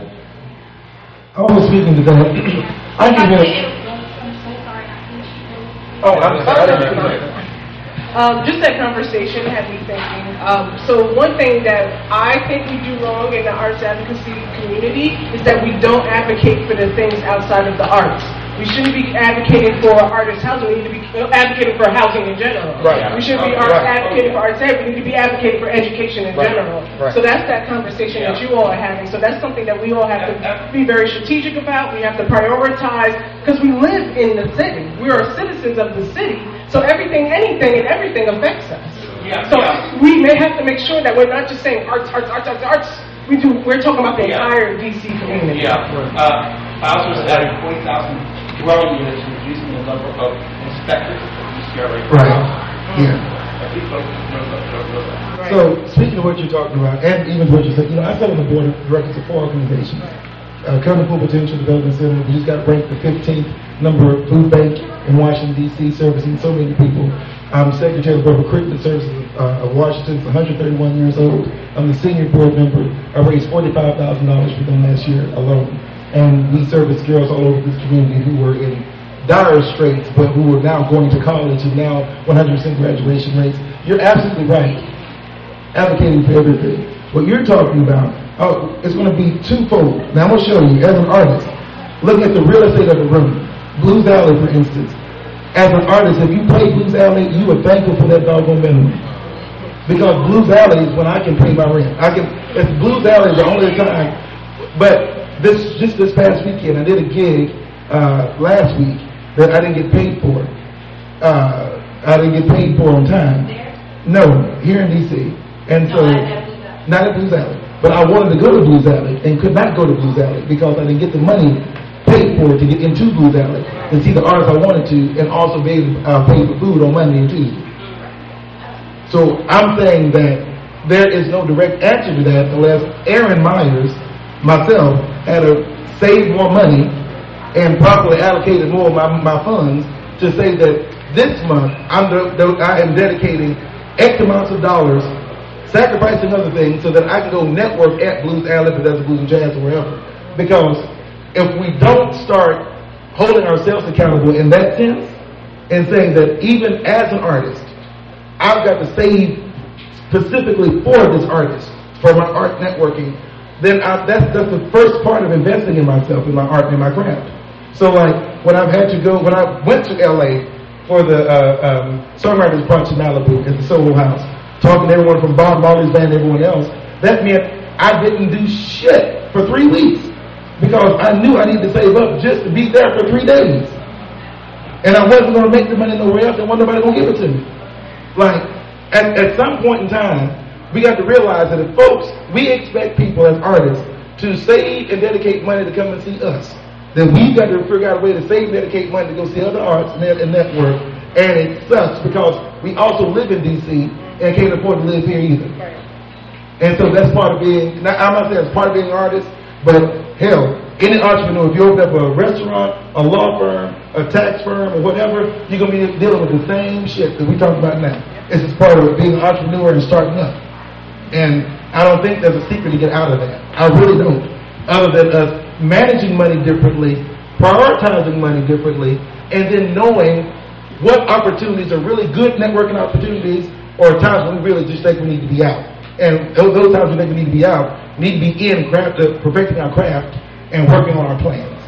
I was speaking to that. I can hear. Oh, I'm sorry. Um, just that conversation had me thinking. Um, so one thing that I think we do wrong in the arts advocacy community is that we don't advocate for the things outside of the arts. We shouldn't be advocating for artist housing. We need to be advocating for housing in general. Right. We shouldn't be Right. art, advocating for arts ed. We need to be advocating for education in Right. general. Right. So that's that conversation that you all are having. So that's something that we all have to be very strategic about. We have to prioritize because we live in the city. We are citizens of the city. So everything, anything, and everything affects us. Yeah, So yeah. we may have to make sure that we're not just saying arts, arts, arts, arts, arts. We do. We're talking about the Yeah. entire DC community. Yeah. Uh, I also was adding 40,000 dwelling units and reducing the number of inspectors at DCRA. Right. Yeah. I think folks know that- know that. So, speaking of what you're talking about, and even what you said, you know, I sit on the board of directors of four organizations. Uh, Current Full Potential Development Center, we just got ranked the 15th number of food bank in Washington D.C., servicing so many people. I'm Secretary of Board of Crittenton Services uh, of Washington, it's 131 years old. I'm the senior board member. I raised $45,000 for them last year alone. And we service girls all over this community who were in dire straits, but who are now going to college and now 100% graduation rates. You're absolutely right advocating for everything. What you're talking about, oh, it's going to be twofold. Now I'm going to show you, as an artist, looking at the real estate of the room, Blues Alley, for instance. As an artist, if you play Blues Alley, you are thankful for that doggone minimum. Because Blues Alley is when I can pay my rent. I can, if Blues Alley is the only time, but this, just this past weekend, I did a gig, uh, last week that I didn't get paid for. Uh, I didn't get paid for on time. No, here in DC. And so, not at Blues Alley. But I wanted to go to Blues Alley and could not go to Blues Alley because I didn't get the money paid for to get into Blues Alley to see the artists I wanted to and also be able to uh, pay for food on Monday and Tuesday. So I'm saying that there is no direct answer to that unless Aaron Myers, myself, had to save more money and properly allocated more of my, my funds to say that this month I'm I am dedicating X amounts of dollars, sacrificing other things so that I can go network at Blues Alley, that's Blues and Jazz or wherever. Because if we don't start holding ourselves accountable in that sense and saying that even as an artist, I've got to save specifically for this artist, for my art networking, then I, that's, that's the first part of investing in myself, in my art, and my craft. So like, when I've had to go, when I went to LA for the uh, um, Songwriters Brunch in Malibu at the Solo House, talking to everyone from Bob Marley's band everyone else, that meant I didn't do shit for three weeks because I knew I needed to save up just to be there for three days. And I wasn't going to make the money nowhere else, and wasn't nobody going to give it to me. Like, at, at some point in time, we got to realize that if folks, we expect people as artists to save and dedicate money to come and see us, then we've got to figure out a way to save and dedicate money to go see other arts and, and network. And it sucks because we also live in D.C. and can't afford to live here either. And so that's part of being, now, I'm not saying it's part of being an artist, but hell, any entrepreneur, if you open up a restaurant, a law firm, a tax firm, or whatever, you're going to be dealing with the same shit that we talking about now. It's just part of being an entrepreneur and starting up. And I don't think there's a secret to get out of that. I really don't. Other than us managing money differently, prioritizing money differently, and then knowing what opportunities are really good networking opportunities or times when we really just think we need to be out. And those, those times we think we need to be out, need to be in craft, uh, perfecting our craft and working on our plans.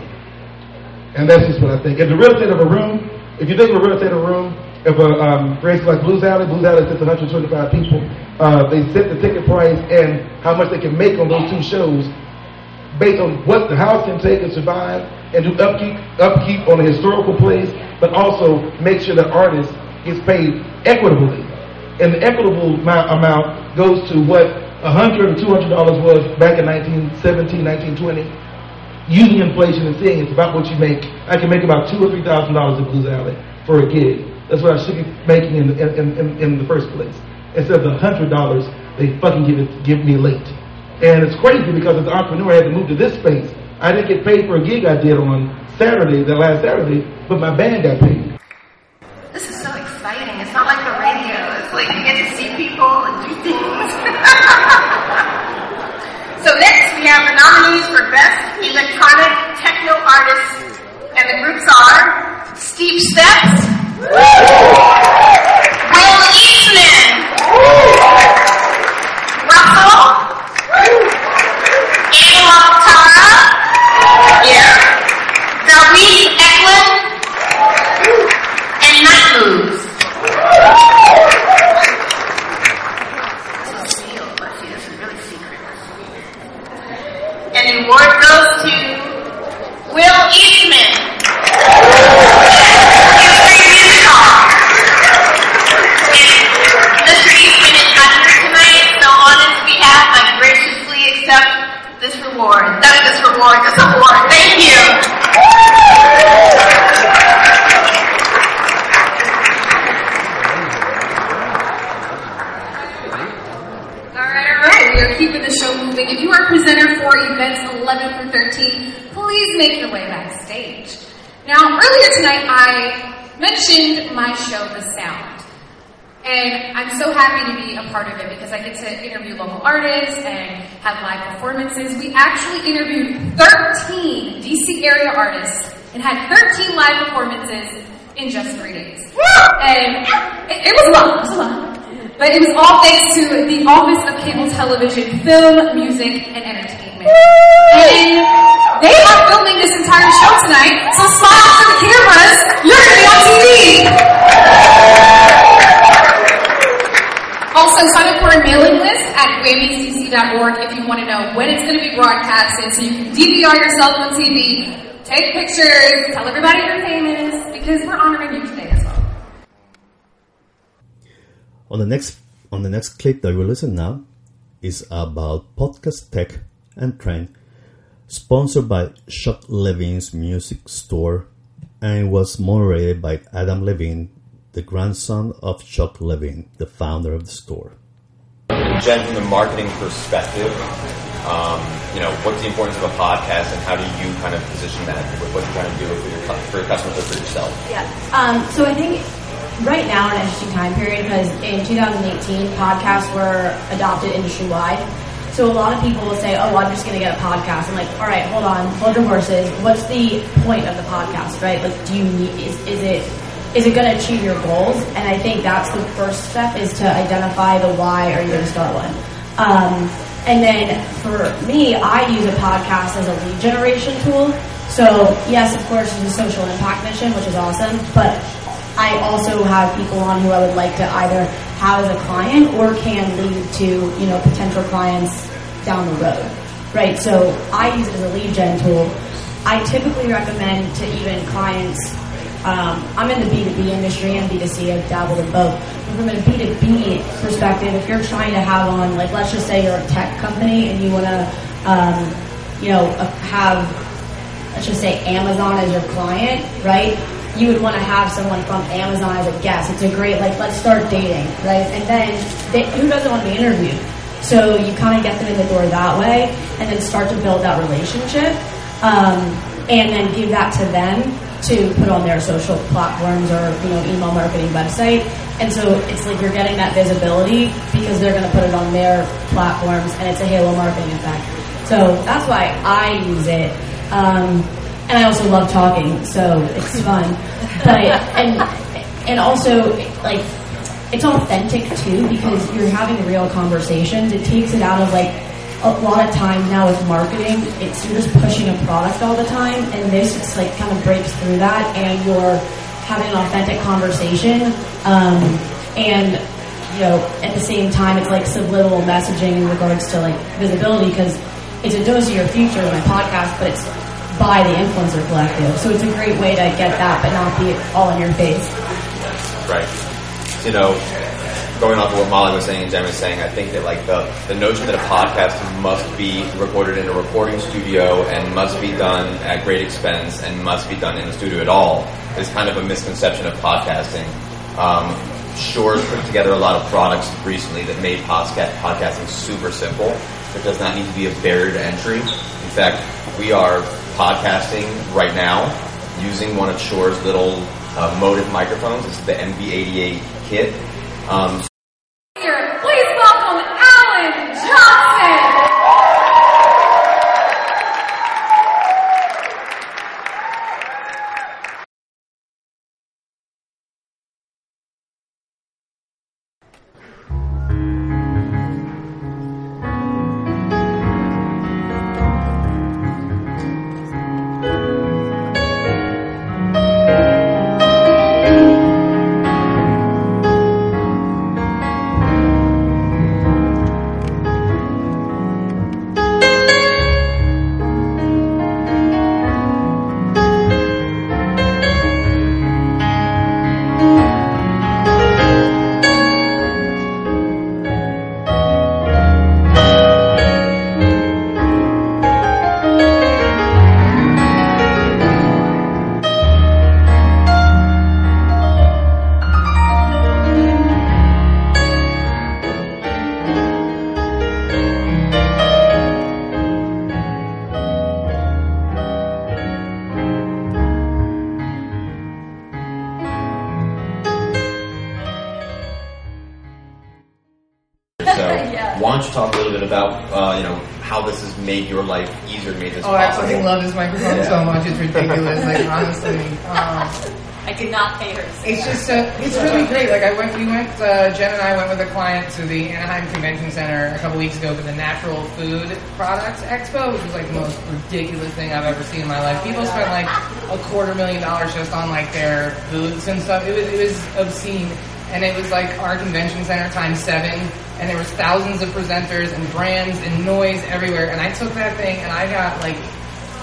And that's just what I think. If the real estate of a room, if you think of a real estate of a room, if a um, instance like Blues Alley, Blues Alley sits 125 people, uh, they set the ticket price and how much they can make on those two shows based on what the house can take and survive and do upkeep upkeep on a historical place, but also make sure the artist gets paid equitably. and the equitable amount, goes to what a hundred or two hundred dollars was back in 1917, 1920. Using inflation and seeing it's about what you make. I can make about two or three thousand dollars in Blues Alley for a gig. That's what I should be making in, in, in, in the first place. Instead of the hundred dollars they fucking give it give me late. And it's crazy because as an entrepreneur I had to move to this space. I didn't get paid for a gig I did on Saturday, the last Saturday, but my band got paid. This is so exciting. It's not like the radio. It's like you get to see people and do things. (laughs) so next we have the nominees for Best Electronic Techno Artist, and the groups are Steve Steps, Will Eastman, Russell, yeah, Thank you. All right, all right. We are keeping the show moving. If you are a presenter for events 11 through 13, please make your way backstage. Now, earlier tonight, I mentioned my show, The Sound. And I'm so happy to be a part of it because I get to interview local artists and have live performances. We actually interviewed 13 DC area artists and had 13 live performances in just three days. And it, it was a lot. It was a lot. But it was all thanks to the Office of Cable Television, Film, Music, and Entertainment. And they are filming this entire show tonight, so smile for the cameras. You're going to be on TV. Also, sign up for our mailing list at wavingcc.org if you want to know when it's going to be broadcasted so you can DVR yourself on TV, take pictures, tell everybody you're famous, because we're honoring you today as well. On the next on the next clip that we listen now is about podcast tech and trend, sponsored by Chuck Levin's music store, and was moderated by Adam Levin, the grandson of Chuck Levin, the founder of the store. Jen, from the marketing perspective, um, you know, what's the importance of a podcast, and how do you kind of position that with what you're trying to do for your, for your customers or for yourself? Yeah. Um, so I think right now an interesting time period because in 2018 podcasts were adopted industry wide. So a lot of people will say, "Oh, I'm just going to get a podcast." I'm like, "All right, hold on, hold your horses. What's the point of the podcast, right? Like, do you need is is it is it going to achieve your goals?" And I think that's the first step is to identify the why are you going to start one. Um, and then for me, I use a podcast as a lead generation tool. So yes, of course, it's a social impact mission, which is awesome, but I also have people on who I would like to either have as a client or can lead to, you know, potential clients down the road. Right? So I use it as a lead gen tool. I typically recommend to even clients um, I'm in the B2B industry and B2C, I've dabbled in both. But from a B2B perspective, if you're trying to have on, like, let's just say you're a tech company and you want to, um, you know, uh, have, let's just say Amazon as your client, right? You would want to have someone from Amazon as a guest. It's a great, like, let's start dating, right? And then they, who doesn't want to be interviewed? So you kind of get them in the door that way and then start to build that relationship. Um, and then give that to them to put on their social platforms or you know email marketing website. And so it's like you're getting that visibility because they're going to put it on their platforms, and it's a halo marketing effect. So that's why I use it. Um, and I also love talking, so it's (laughs) fun. But and and also like it's authentic too because you're having real conversations. It takes it out of like a lot of times now with marketing, it's you're just pushing a product all the time, and this just like kind of breaks through that, and you're having an authentic conversation, um, and you know at the same time it's like subliminal messaging in regards to like visibility because it's a dose of your future my podcast, but it's by the influencer collective, so it's a great way to get that, but not be all in your face. Right. You know, going off of what Molly was saying and Jen was saying, I think that like the, the notion that a podcast must be recorded in a recording studio and must be done at great expense and must be done in a studio at all is kind of a misconception of podcasting. Um, Shure's put together a lot of products recently that made podcast, podcasting super simple. It does not need to be a barrier to entry. In fact, we are podcasting right now using one of Shure's little uh, MOTIV microphones. Is the MV88 kit. Um, about you know how this has made your life easier, made this Oh, I fucking love this microphone Yeah. so much. It's ridiculous. Like (laughs) honestly, um, I did not pay her. to it's that. just uh, it's really great. Like I went, we went. Uh, Jen and I went with a client to the Anaheim Convention Center a couple weeks ago for the Natural Food Products Expo, which was like the most ridiculous thing I've ever seen in my life. People spent like a quarter million dollars just on like their booths and stuff. It was it was obscene, and it was like our convention center times seven. And there was thousands of presenters and brands and noise everywhere. And I took that thing and I got like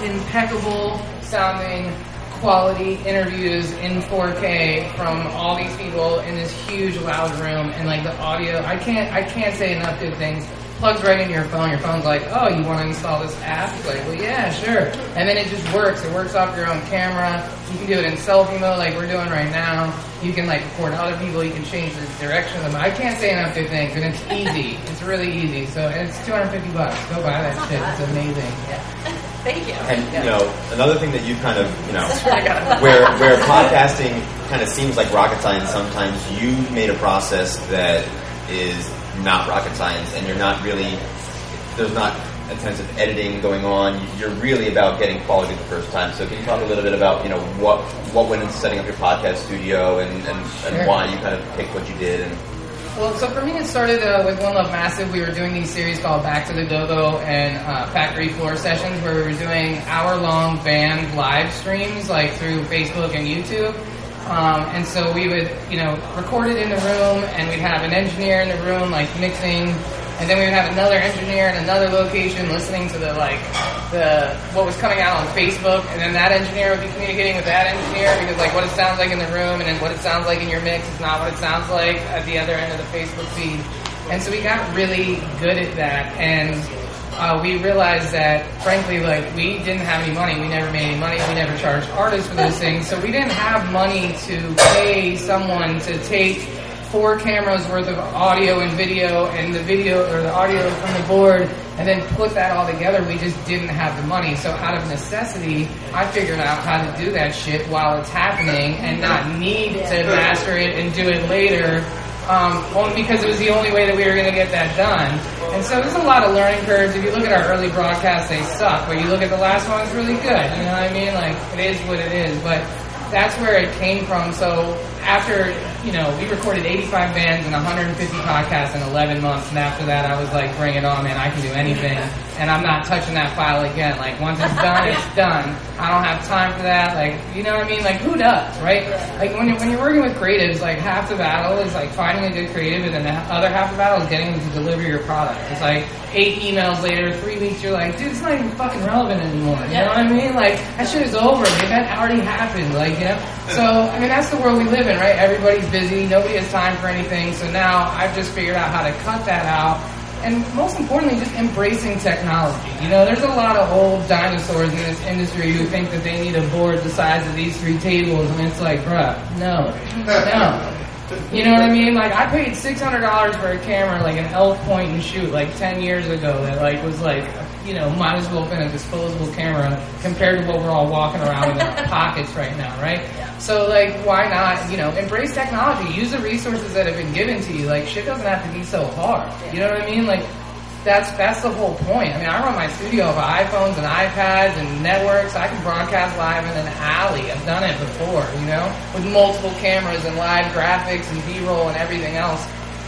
impeccable sounding quality interviews in 4K from all these people in this huge loud room and like the audio I can't I can't say enough good things plugs right into your phone. Your phone's like oh you want to install this app? It's like well yeah sure. And then it just works. It works off your own camera. You can do it in selfie mode like we're doing right now. You can like record other people. You can change the direction of them. I can't say enough good things and it's easy. It's really easy. So and it's 250 bucks. Go buy that shit. It's amazing. Yeah. (laughs) Thank you. And you know, another thing that you kind of you know, I got it. where where podcasting kind of seems like rocket science. Sometimes you made a process that is not rocket science, and you're not really there's not intensive editing going on. You're really about getting quality the first time. So can you talk a little bit about you know what what went into setting up your podcast studio and and, and why you kind of picked what you did and Well, so for me, it started uh, with One Love Massive. We were doing these series called Back to the Go-Go and uh, Factory Floor Sessions, where we were doing hour-long band live streams, like through Facebook and YouTube. Um, and so we would, you know, record it in the room, and we'd have an engineer in the room, like mixing, and then we would have another engineer in another location listening to the like the what was coming out on Facebook, and then that engineer would be communicating with that engineer because like what it sounds like in the room, and then what it sounds like in your mix is not what it sounds like at the other end of the Facebook feed. And so we got really good at that, and uh, we realized that, frankly, like we didn't have any money. We never made any money. We never charged artists for those things, so we didn't have money to pay someone to take four cameras worth of audio and video, and the video or the audio from the board, and then put that all together. We just didn't have the money. So out of necessity, I figured out how to do that shit while it's happening, and not need to master it and do it later um, only because it was the only way that we were going to get that done. And so there's a lot of learning curves. If you look at our early broadcasts, they suck. But you look at the last one, it's really good. You know what I mean? Like, it is what it is. But that's where it came from. So after, you know, we recorded 85 bands and 150 podcasts in 11 months. And after that, I was like, bring it on, man. I can do anything. (laughs) and I'm not touching that file again. Like once it's done, it's (laughs) done. I don't have time for that. Like you know what I mean? Like who does, right? Like when you're, when you're working with creatives, like half the battle is like finding a good creative, and then the other half of the battle is getting them to deliver your product. It's like eight emails later, three weeks, you're like, dude, it's not even fucking relevant anymore. You know what I mean? Like that shit is over. Like that already happened. Like you know. So I mean that's the world we live in, right? Everybody's busy. Nobody has time for anything. So now I've just figured out how to cut that out and most importantly, just embracing technology. You know, there's a lot of old dinosaurs in this industry who think that they need a board the size of these three tables, and it's like, bruh, no, no. You know what I mean? Like, I paid six hundred dollars for a camera, like an ELPH point and shoot, like ten years ago. That like was like, you know, might as well have been a disposable camera compared to what we're all walking around with in our (laughs) pockets right now, right? So like, why not? You know, embrace technology. Use the resources that have been given to you. Like, shit doesn't have to be so hard. You know what I mean? Like, that's that's the whole point. I mean, I run my studio of iPhones and iPads and networks. I can broadcast live in an alley. I've done it before, you know, with multiple cameras and live graphics and B-roll and everything else.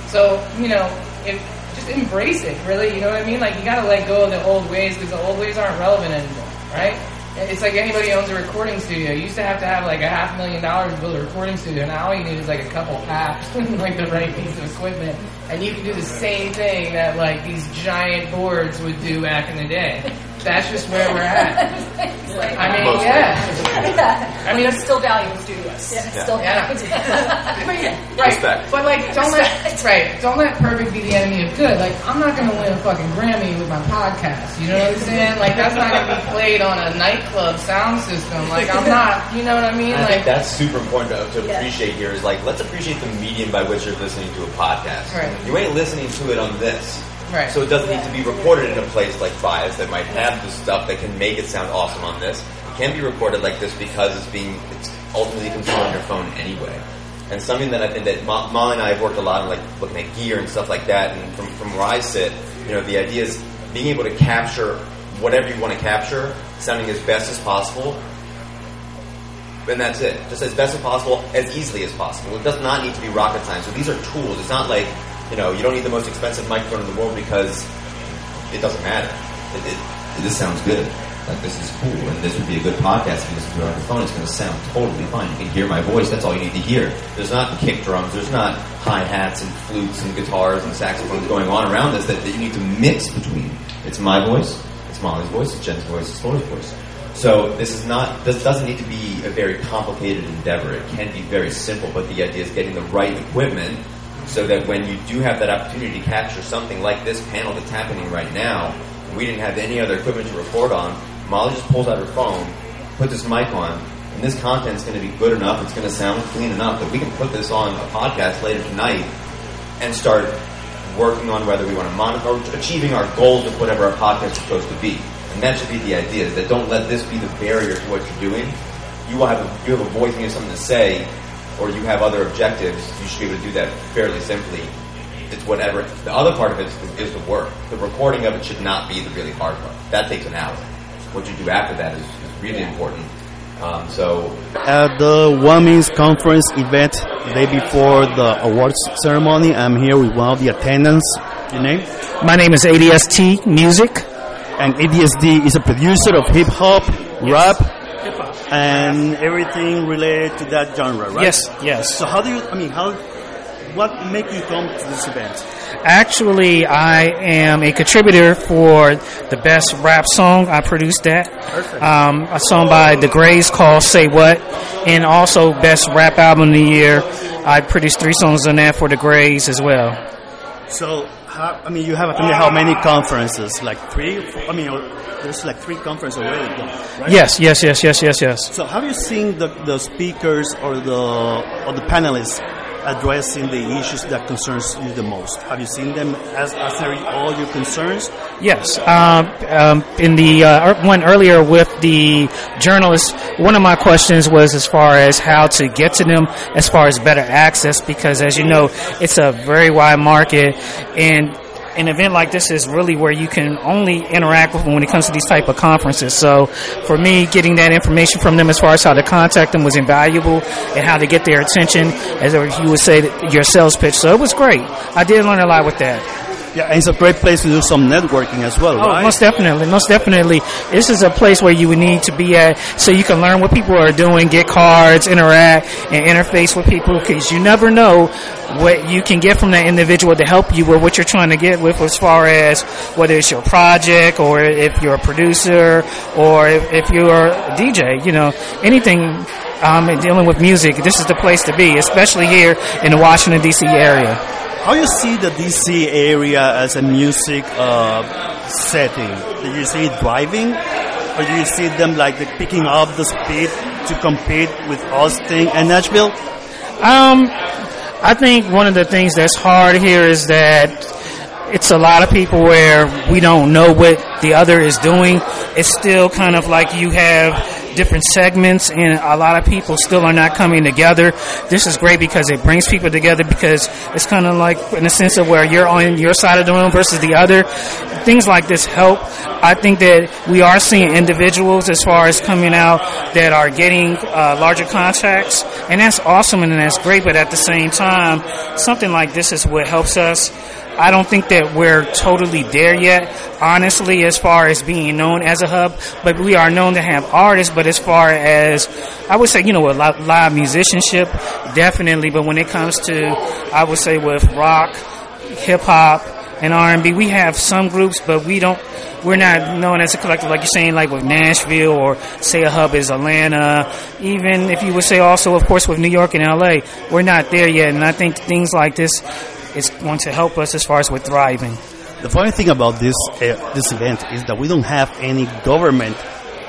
So, you know, if, embrace it, really. You know what I mean? Like, you got to let go of the old ways because the old ways aren't relevant anymore, right? It's like anybody owns a recording studio. You used to have to have like a half million dollars to build a recording studio. Now all you need is like a couple apps (laughs) and like the right piece of equipment, and you can do the same thing that like these giant boards would do back in the day. That's just where we're at. I mean, Mostly. yeah. I mean, it's still value in studios. Yeah, Yeah. still Yeah. value. Right, Respect. but like, don't let right, don't let perfect be the enemy of good. Like, I'm not gonna win a fucking Grammy with my podcast. You know what I'm saying? Like, that's not gonna be played on a nightclub sound system. Like, I'm not. You know what I mean? And I think Like, that's super important to, to Yeah. appreciate here is like, let's appreciate the medium by which you're listening to a podcast. Right. You ain't listening to it on this. Right. So it doesn't need to be recorded in a place like Bias that might have the stuff that can make it sound awesome on this. It can be recorded like this because it's being, it's ultimately consumed on your phone anyway. And something that I think that Molly and I have worked a lot on like looking at gear and stuff like that and from, from where I sit, you know, the idea is being able to capture whatever you want to capture, sounding as best as possible, and that's it. Just as best as possible, as easily as possible. It does not need to be rocket science. So these are tools. It's not like, you know, you don't need the most expensive microphone in the world because it doesn't matter. It, it, this sounds good. Like this is cool, and this would be a good podcast because if you listen to it on your phone. It's going to sound totally fine. You can hear my voice. That's all you need to hear. There's not kick drums. There's not hi hats and flutes and guitars and saxophones going on around this that, that you need to mix between. It's my voice. It's Molly's voice. It's Jen's voice. It's Laura's voice. So this is not. This doesn't need to be a very complicated endeavor. It can be very simple, but the idea is getting the right equipment so that when you do have that opportunity to capture something like this panel that's happening right now, we didn't have any other equipment to record on. Molly just pulls out her phone, puts this mic on, and this content's going to be good enough. It's going to sound clean enough that we can put this on a podcast later tonight and start working on whether we want to monitor achieving our goals of whatever our podcast is supposed to be. And that should be the idea: that don't let this be the barrier to what you're doing. You will have a, you have a voice and you have something to say, or you have other objectives. You should be able to do that fairly simply. It's whatever. The other part of it is the, is the work. The recording of it should not be the really hard part. That takes an hour. What you do after that is, is really important. Um, so At the Women's Conference event the day before the awards ceremony, I'm here with one of the attendants. Your name? My name is ADST Music. And ADSD is a producer of hip hop, rap, and everything related to that genre, right? Yes, yes. So how do you? I mean, how? What make you come to this event? Actually, I am a contributor for the best rap song. I produced that. Perfect. Um, a song by The Grays called Say What. And also best rap album of the year. I produced three songs on that for The Grays as well. So, how, I mean, you have attended how many conferences? Like three? I mean, there's like three conferences already right? Yes, yes, yes, yes, yes, yes. So, have you seen the, the speakers or the or the panelists addressing the issues that concerns you the most? Have you seen them as answering all your concerns? Yes. Um, um, in the uh, one earlier with the journalists, one of my questions was as far as how to get to them, as far as better access, because as you know, it's a very wide market, and an event like this is really where you can only interact with them when it comes to these type of conferences. So for me, getting that information from them as far as how to contact them was invaluable and how to get their attention, as you would say, your sales pitch. So it was great. I did learn a lot with that. Yeah, and it's a great place to do some networking as well, Oh, right? most definitely, most definitely. This is a place where you would need to be at, so you can learn what people are doing, get cards, interact, and interface with people. Because you never know what you can get from that individual to help you with what you're trying to get with, as far as whether it's your project or if you're a producer or if, if you're a DJ. You know, anything um, dealing with music. This is the place to be, especially here in the Washington D.C. area. How you see the DC area as a music uh, setting? Do you see it driving, or do you see them like picking up the speed to compete with Austin and Nashville? Um, I think one of the things that's hard here is that it's a lot of people where we don't know what the other is doing. It's still kind of like you have different segments and a lot of people still are not coming together. This is great because it brings people together because it's kind of like in the sense of where you're on your side of the room versus the other. Things like this help. I think that we are seeing individuals as far as coming out that are getting uh, larger contracts and that's awesome and that's great but at the same time something like this is what helps us I don't think that we're totally there yet, honestly, as far as being known as a hub. But we are known to have artists. But as far as I would say, you know, with li- live musicianship, definitely. But when it comes to, I would say, with rock, hip hop, and R and B, we have some groups, but we don't. We're not known as a collective, like you're saying, like with Nashville or say a hub is Atlanta. Even if you would say also, of course, with New York and LA, we're not there yet. And I think things like this is going to help us as far as with thriving. The funny thing about this uh, this event is that we don't have any government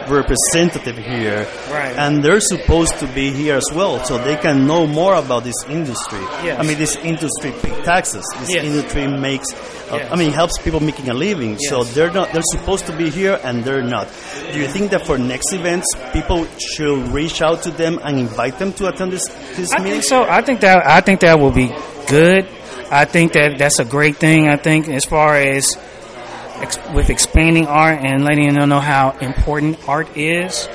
representative here, Right. and they're supposed to be here as well, so they can know more about this industry. Yes. I mean, this industry pays taxes. This Yes. industry makes, uh, Yes. I mean, helps people making a living. So they're not. They're supposed to be here, and they're not. Do you think that for next events, people should reach out to them and invite them to attend this this I meeting? think so. I think that I think that will be good. I think that that's a great thing. I think as far as ex- with expanding art and letting them know how important art is,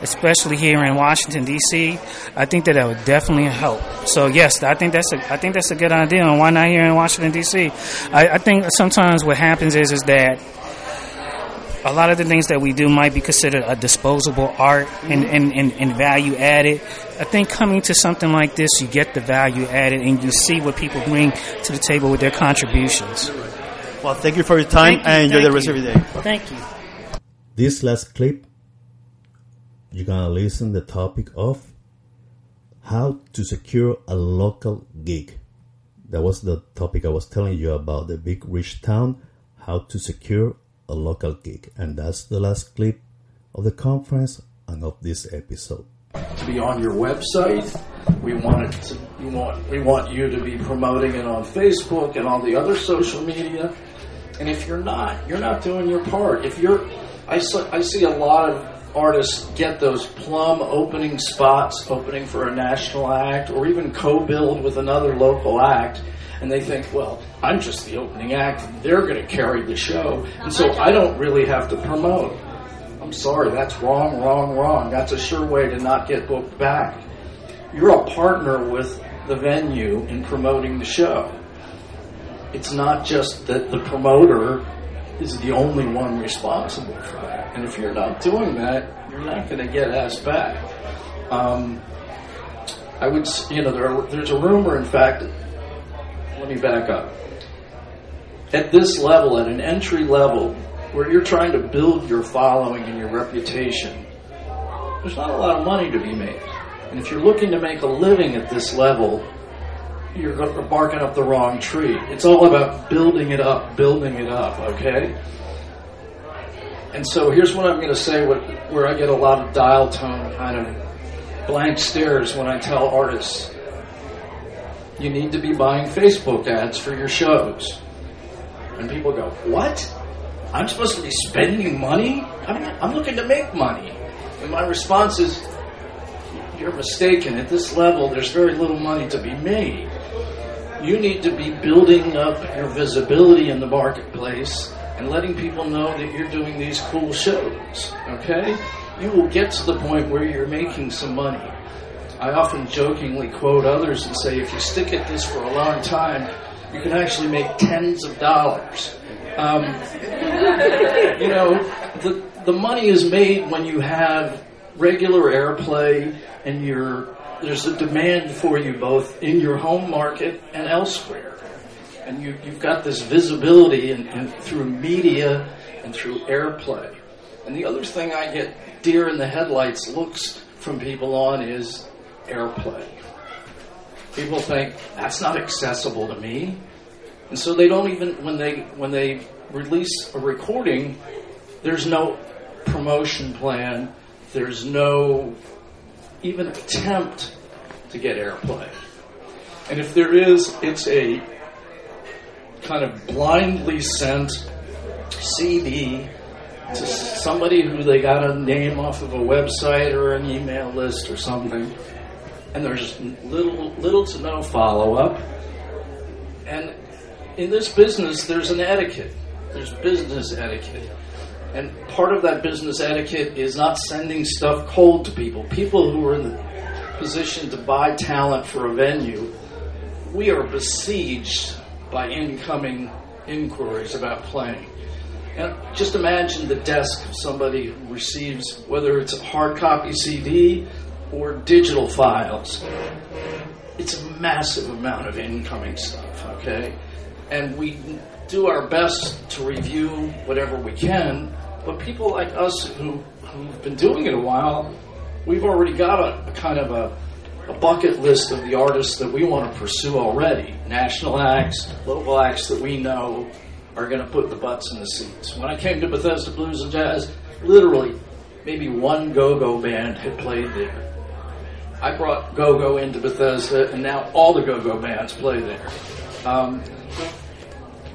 especially here in Washington D.C. I think that that would definitely help. So yes, I think that's a I think that's a good idea. And why not here in Washington D.C.? I, I think sometimes what happens is is that a lot of the things that we do might be considered a disposable art and, and, and, and value added. I think coming to something like this, you get the value added and you see what people bring to the table with their contributions. Well, thank you for your time Thank you, and enjoy the rest you. of your day. Thank you. This last clip, you're gonna listen the topic of how to secure a local gig. That was the topic I was telling you about the big rich town, how to secure a local gig. And that's the last clip of the conference and of this episode. to be on your website. We want it to, we want we want you to be promoting it on Facebook and all the other social media. And if you're not, you're not doing your part. If you're, I so, I see a lot of artists get those plum opening spots, opening for a national act, or even co-build with another local act, and they think, well, I'm just the opening act. and They're going to carry the show, and so I don't really have to promote. I'm sorry, that's wrong, wrong, wrong. That's a sure way to not get booked back. You're a partner with the venue in promoting the show. It's not just that the promoter is the only one responsible for that. And if you're not doing that, you're not going to get asked back. Um, I would, you know, there are, there's a rumor, in fact, let me back up. At this level, at an entry level, where you're trying to build your following and your reputation, there's not a lot of money to be made. And if you're looking to make a living at this level, you're barking up the wrong tree. It's all about building it up, building it up, okay? And so here's what I'm going to say what, where I get a lot of dial tone kind of blank stares when I tell artists you need to be buying Facebook ads for your shows. And people go, What? I'm supposed to be spending money? I mean, I'm looking to make money. And my response is, You're mistaken. At this level, there's very little money to be made. You need to be building up your visibility in the marketplace and letting people know that you're doing these cool shows. Okay? You will get to the point where you're making some money. I often jokingly quote others and say, if you stick at this for a long time, you can actually make tens of dollars. Um, you know, the the money is made when you have regular airplay and you're there's a demand for you both in your home market and elsewhere. And you, you've got this visibility in, through media and through airplay. And the other thing I get deer in the headlights looks from people on is airplay. People think that's not accessible to me. And so they don't even when they when they release a recording, there's no promotion plan, there's no even attempt to get airplay. And if there is, it's a kind of blindly sent CD to somebody who they got a name off of a website or an email list or something. And there's little, little to no follow up. And in this business, there's an etiquette. There's business etiquette. And part of that business etiquette is not sending stuff cold to people. People who are in the position to buy talent for a venue, we are besieged by incoming inquiries about playing. And just imagine the desk of somebody who receives, whether it's a hard copy CD or digital files. It's a massive amount of incoming stuff, okay? And we do our best to review whatever we can, but people like us who, who've been doing it a while, we've already got a, a kind of a, a bucket list of the artists that we want to pursue already. National acts, local acts that we know are going to put the butts in the seats. When I came to Bethesda Blues and Jazz, literally, maybe one go-go band had played there. I brought go-go into Bethesda, and now all the go-go bands play there. Um,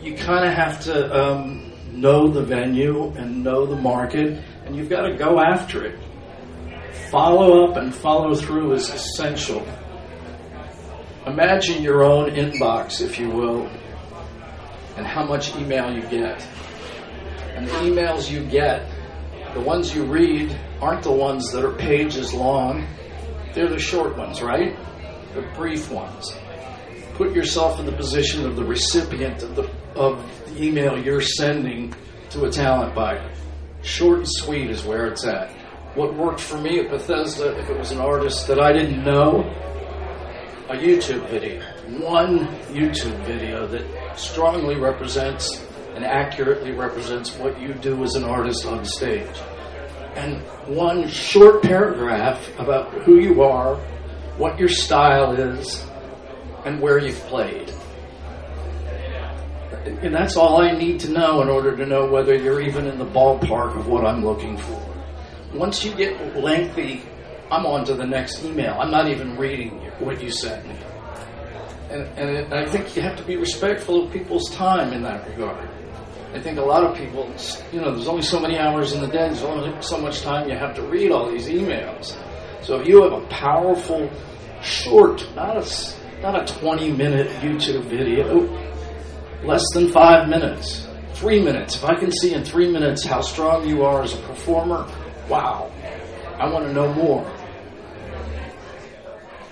you kind of have to um, know the venue and know the market, and you've got to go after it. Follow up and follow through is essential. Imagine your own inbox, if you will, and how much email you get. And the emails you get, the ones you read, aren't the ones that are pages long. They're the short ones, right? The brief ones. Put yourself in the position of the recipient of the, of the email you're sending to a talent buyer. Short and sweet is where it's at. What worked for me at Bethesda, if it was an artist that I didn't know, a YouTube video. One YouTube video that strongly represents and accurately represents what you do as an artist on stage. And one short paragraph about who you are, what your style is, and where you've played. And that's all I need to know in order to know whether you're even in the ballpark of what I'm looking for. Once you get lengthy, I'm on to the next email. I'm not even reading what you sent me. And, and it, I think you have to be respectful of people's time in that regard. I think a lot of people, you know, there's only so many hours in the day, there's only so much time you have to read all these emails. So if you have a powerful, short, not a, not a 20 minute YouTube video, less than five minutes, three minutes. If I can see in three minutes how strong you are as a performer, wow, I want to know more.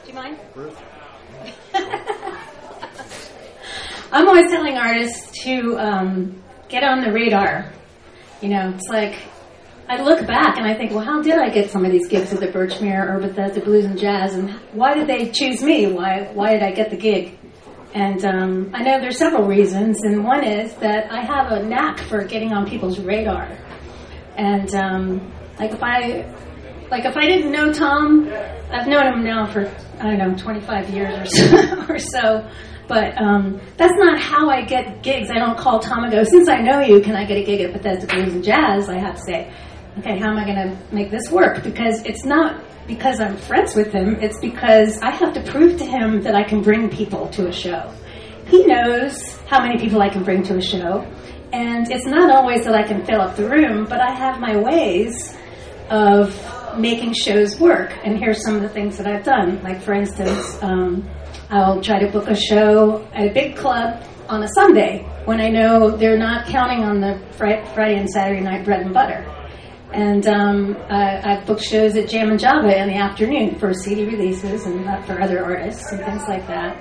Do you mind? (laughs) I'm always telling artists to um, get on the radar. You know, it's like I look back and I think, well, how did I get some of these gigs at the Birchmere or Bethesda Blues and Jazz, and why did they choose me? Why why did I get the gig? And um, I know there's several reasons, and one is that I have a knack for getting on people's radar. And um, like if I like if I didn't know Tom, I've known him now for I don't know 25 years or so. (laughs) or so. But um, that's not how I get gigs. I don't call Tom and go, since I know you, can I get a gig at Bethesda Blues and Jazz? I have to say, okay, how am I going to make this work? Because it's not because I'm friends with him. It's because I have to prove to him that I can bring people to a show. He knows how many people I can bring to a show. And it's not always that I can fill up the room, but I have my ways of making shows work. And here's some of the things that I've done. Like, for instance, um, I'll try to book a show at a big club on a Sunday when I know they're not counting on the Friday and Saturday night bread and butter. And um, I, I've booked shows at Jammin Java in the afternoon for CD releases and for other artists and things like that.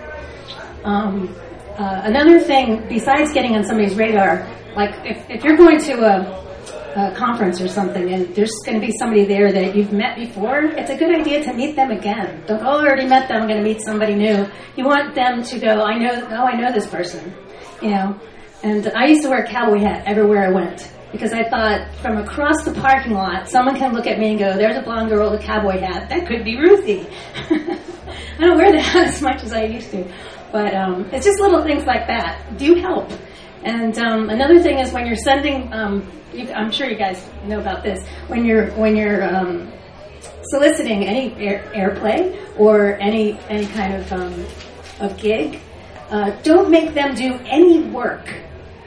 Um, uh, another thing besides getting on somebody's radar, like if, if you're going to a a conference or something and there's going to be somebody there that you've met before, it's a good idea to meet them again. Don't go, oh, I already met them, I'm going to meet somebody new. You want them to go, I know, oh, I know this person, you know. And I used to wear a cowboy hat everywhere I went because I thought from across the parking lot, someone can look at me and go, there's a blonde girl with a cowboy hat. That could be Ruthie. (laughs) I don't wear the hat (laughs) as much as I used to. But um, it's just little things like that do help. And um, another thing is when you're sending, um, I'm sure you guys know about this. When you're when you're um, soliciting any air, airplay or any any kind of um, of gig, uh, don't make them do any work.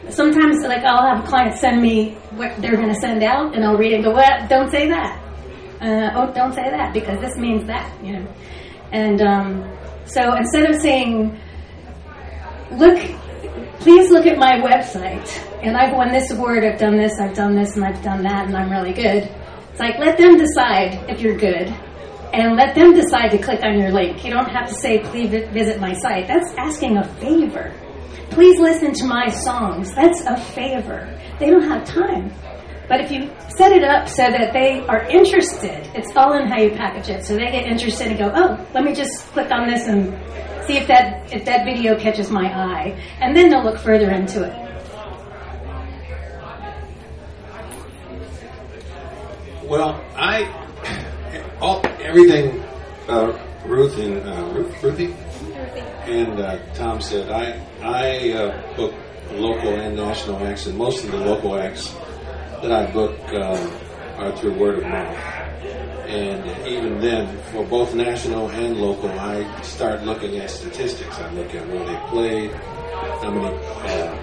Sometimes, like I'll have a client send me what they're going to send out, and I'll read it and go, "What? Don't say that. Uh, oh, don't say that because this means that." You know. And um, so instead of saying, "Look, please look at my website," and I've won this award, I've done this, I've done this, and I've done that, and I'm really good. It's like let them decide if you're good, and let them decide to click on your link. You don't have to say, "Please visit my site." That's asking a favor. Please listen to my songs. That's a favor. They don't have time. But if you set it up so that they are interested, it's all in how you package it. So they get interested and go, oh, let me just click on this and see if that if that video catches my eye, and then they'll look further into it. Well, I all everything uh, Ruth and uh, Ruth, Ruthie and uh, Tom said. I I uh, book local and national acts, and most of the local acts that I book um, are through word of mouth. And even then, for both national and local, I start looking at statistics. I look at where they played, how many uh,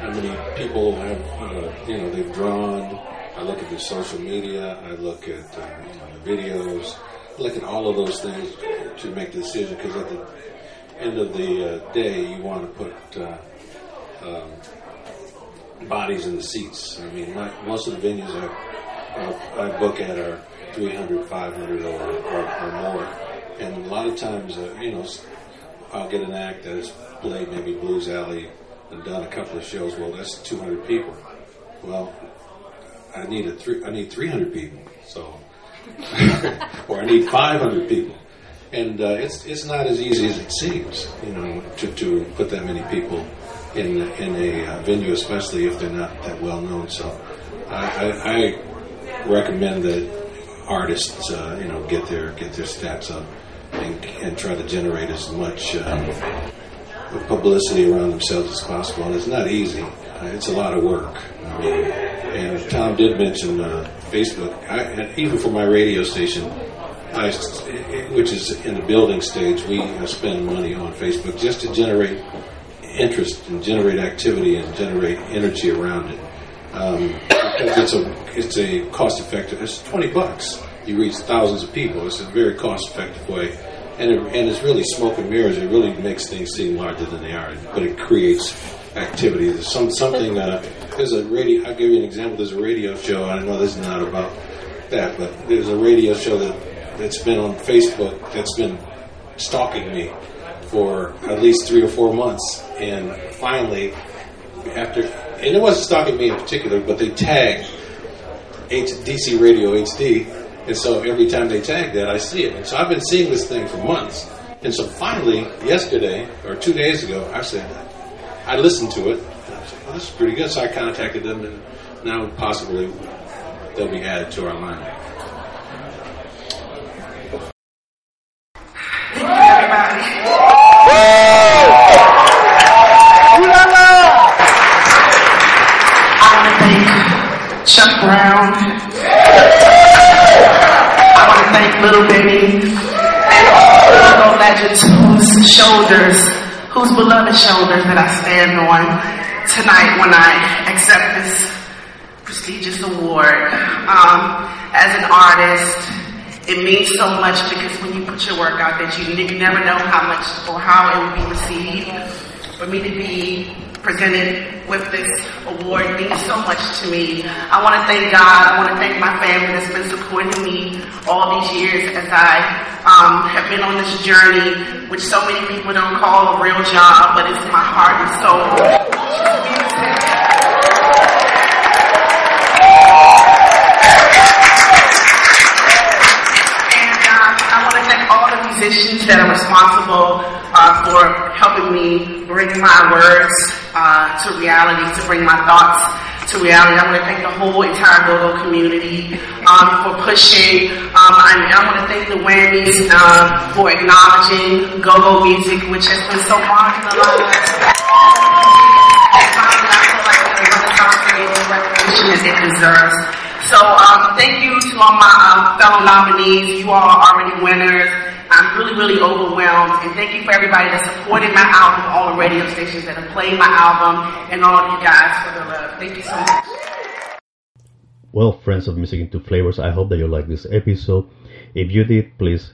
how many people have uh, you know they've drawn. I look at their social media. I look at uh, you the videos. I look at all of those things to make the decision because at the end of the uh, day, you want to put uh, um, bodies in the seats. I mean, my, most of the venues I, I, book at are 300, 500 or, or, or more. And a lot of times, uh, you know, I'll get an act that has played maybe Blues Alley and done a couple of shows. Well, that's 200 people. Well, I need a three, I need 300 people. So, (laughs) or I need 500 people. And uh, it's it's not as easy as it seems, you know, to, to put that many people in in a uh, venue, especially if they're not that well known. So, I, I, I recommend that artists, uh, you know, get their get their stats up and, and try to generate as much um, publicity around themselves as possible. And it's not easy; uh, it's a lot of work. And Tom did mention uh, Facebook. I, even for my radio station, I, which is in the building stage, we uh, spend money on Facebook just to generate interest and generate activity and generate energy around it. Um, because it's a it's a cost effective. It's twenty bucks. You reach thousands of people. It's a very cost effective way, and it, and it's really smoke and mirrors. It really makes things seem larger than they are, but it creates activity. There's some something. Uh, there's a radio. I'll give you an example. There's a radio show. I know this is not about that, but there's a radio show that that's been on Facebook that's been stalking me for at least three or four months, and finally, after and it wasn't stalking me in particular, but they tagged H- DC Radio HD, and so every time they tag that, I see it. And so I've been seeing this thing for months, and so finally, yesterday or two days ago, I said I listened to it. And I said, "Oh, this is pretty good." So I contacted them, and now possibly they'll be added to our lineup. Legends whose shoulders, whose beloved shoulders that I stand on tonight when I accept this prestigious award. Um, as an artist, it means so much because when you put your work out there, you, you never know how much or how it will be received. For me to be presented with this award means so much to me. I want to thank God. I want to thank my family that's been supporting me all these years as I um, have been on this journey, which so many people don't call a real job, but it's my heart and soul. And uh, I want to thank all the musicians that are responsible uh, for helping me bring my words uh, to reality, to bring my thoughts to reality. I want to thank the whole entire go-go community um, for pushing. Um, and I want to thank the Wammies uh, for acknowledging go-go music, which has been so (laughs) recognition as it deserves. So um, thank you to all my um, fellow nominees. You all are already winners. I'm really, really overwhelmed. And thank you for everybody that supported my album, all the radio stations that have played my album, and all of you guys for the love. Thank you so much. Well, friends of Music in Two Flavors, I hope that you like this episode. If you did, please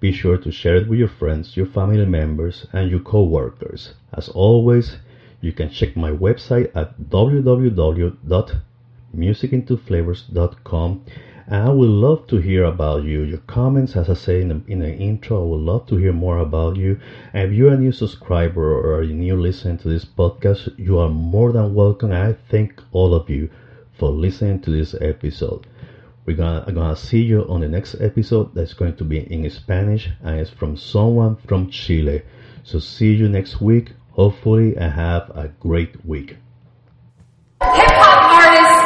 be sure to share it with your friends, your family members, and your co-workers. As always, you can check my website at www.musicintwoflavors.com and I would love to hear about you. Your comments, as I say in the, in the intro, I would love to hear more about you. And if you're a new subscriber or a new listener to this podcast, you are more than welcome. I thank all of you for listening to this episode. We're gonna, I'm gonna see you on the next episode that's going to be in Spanish and it's from someone from Chile. So see you next week. Hopefully, I have a great week. Hip hop artist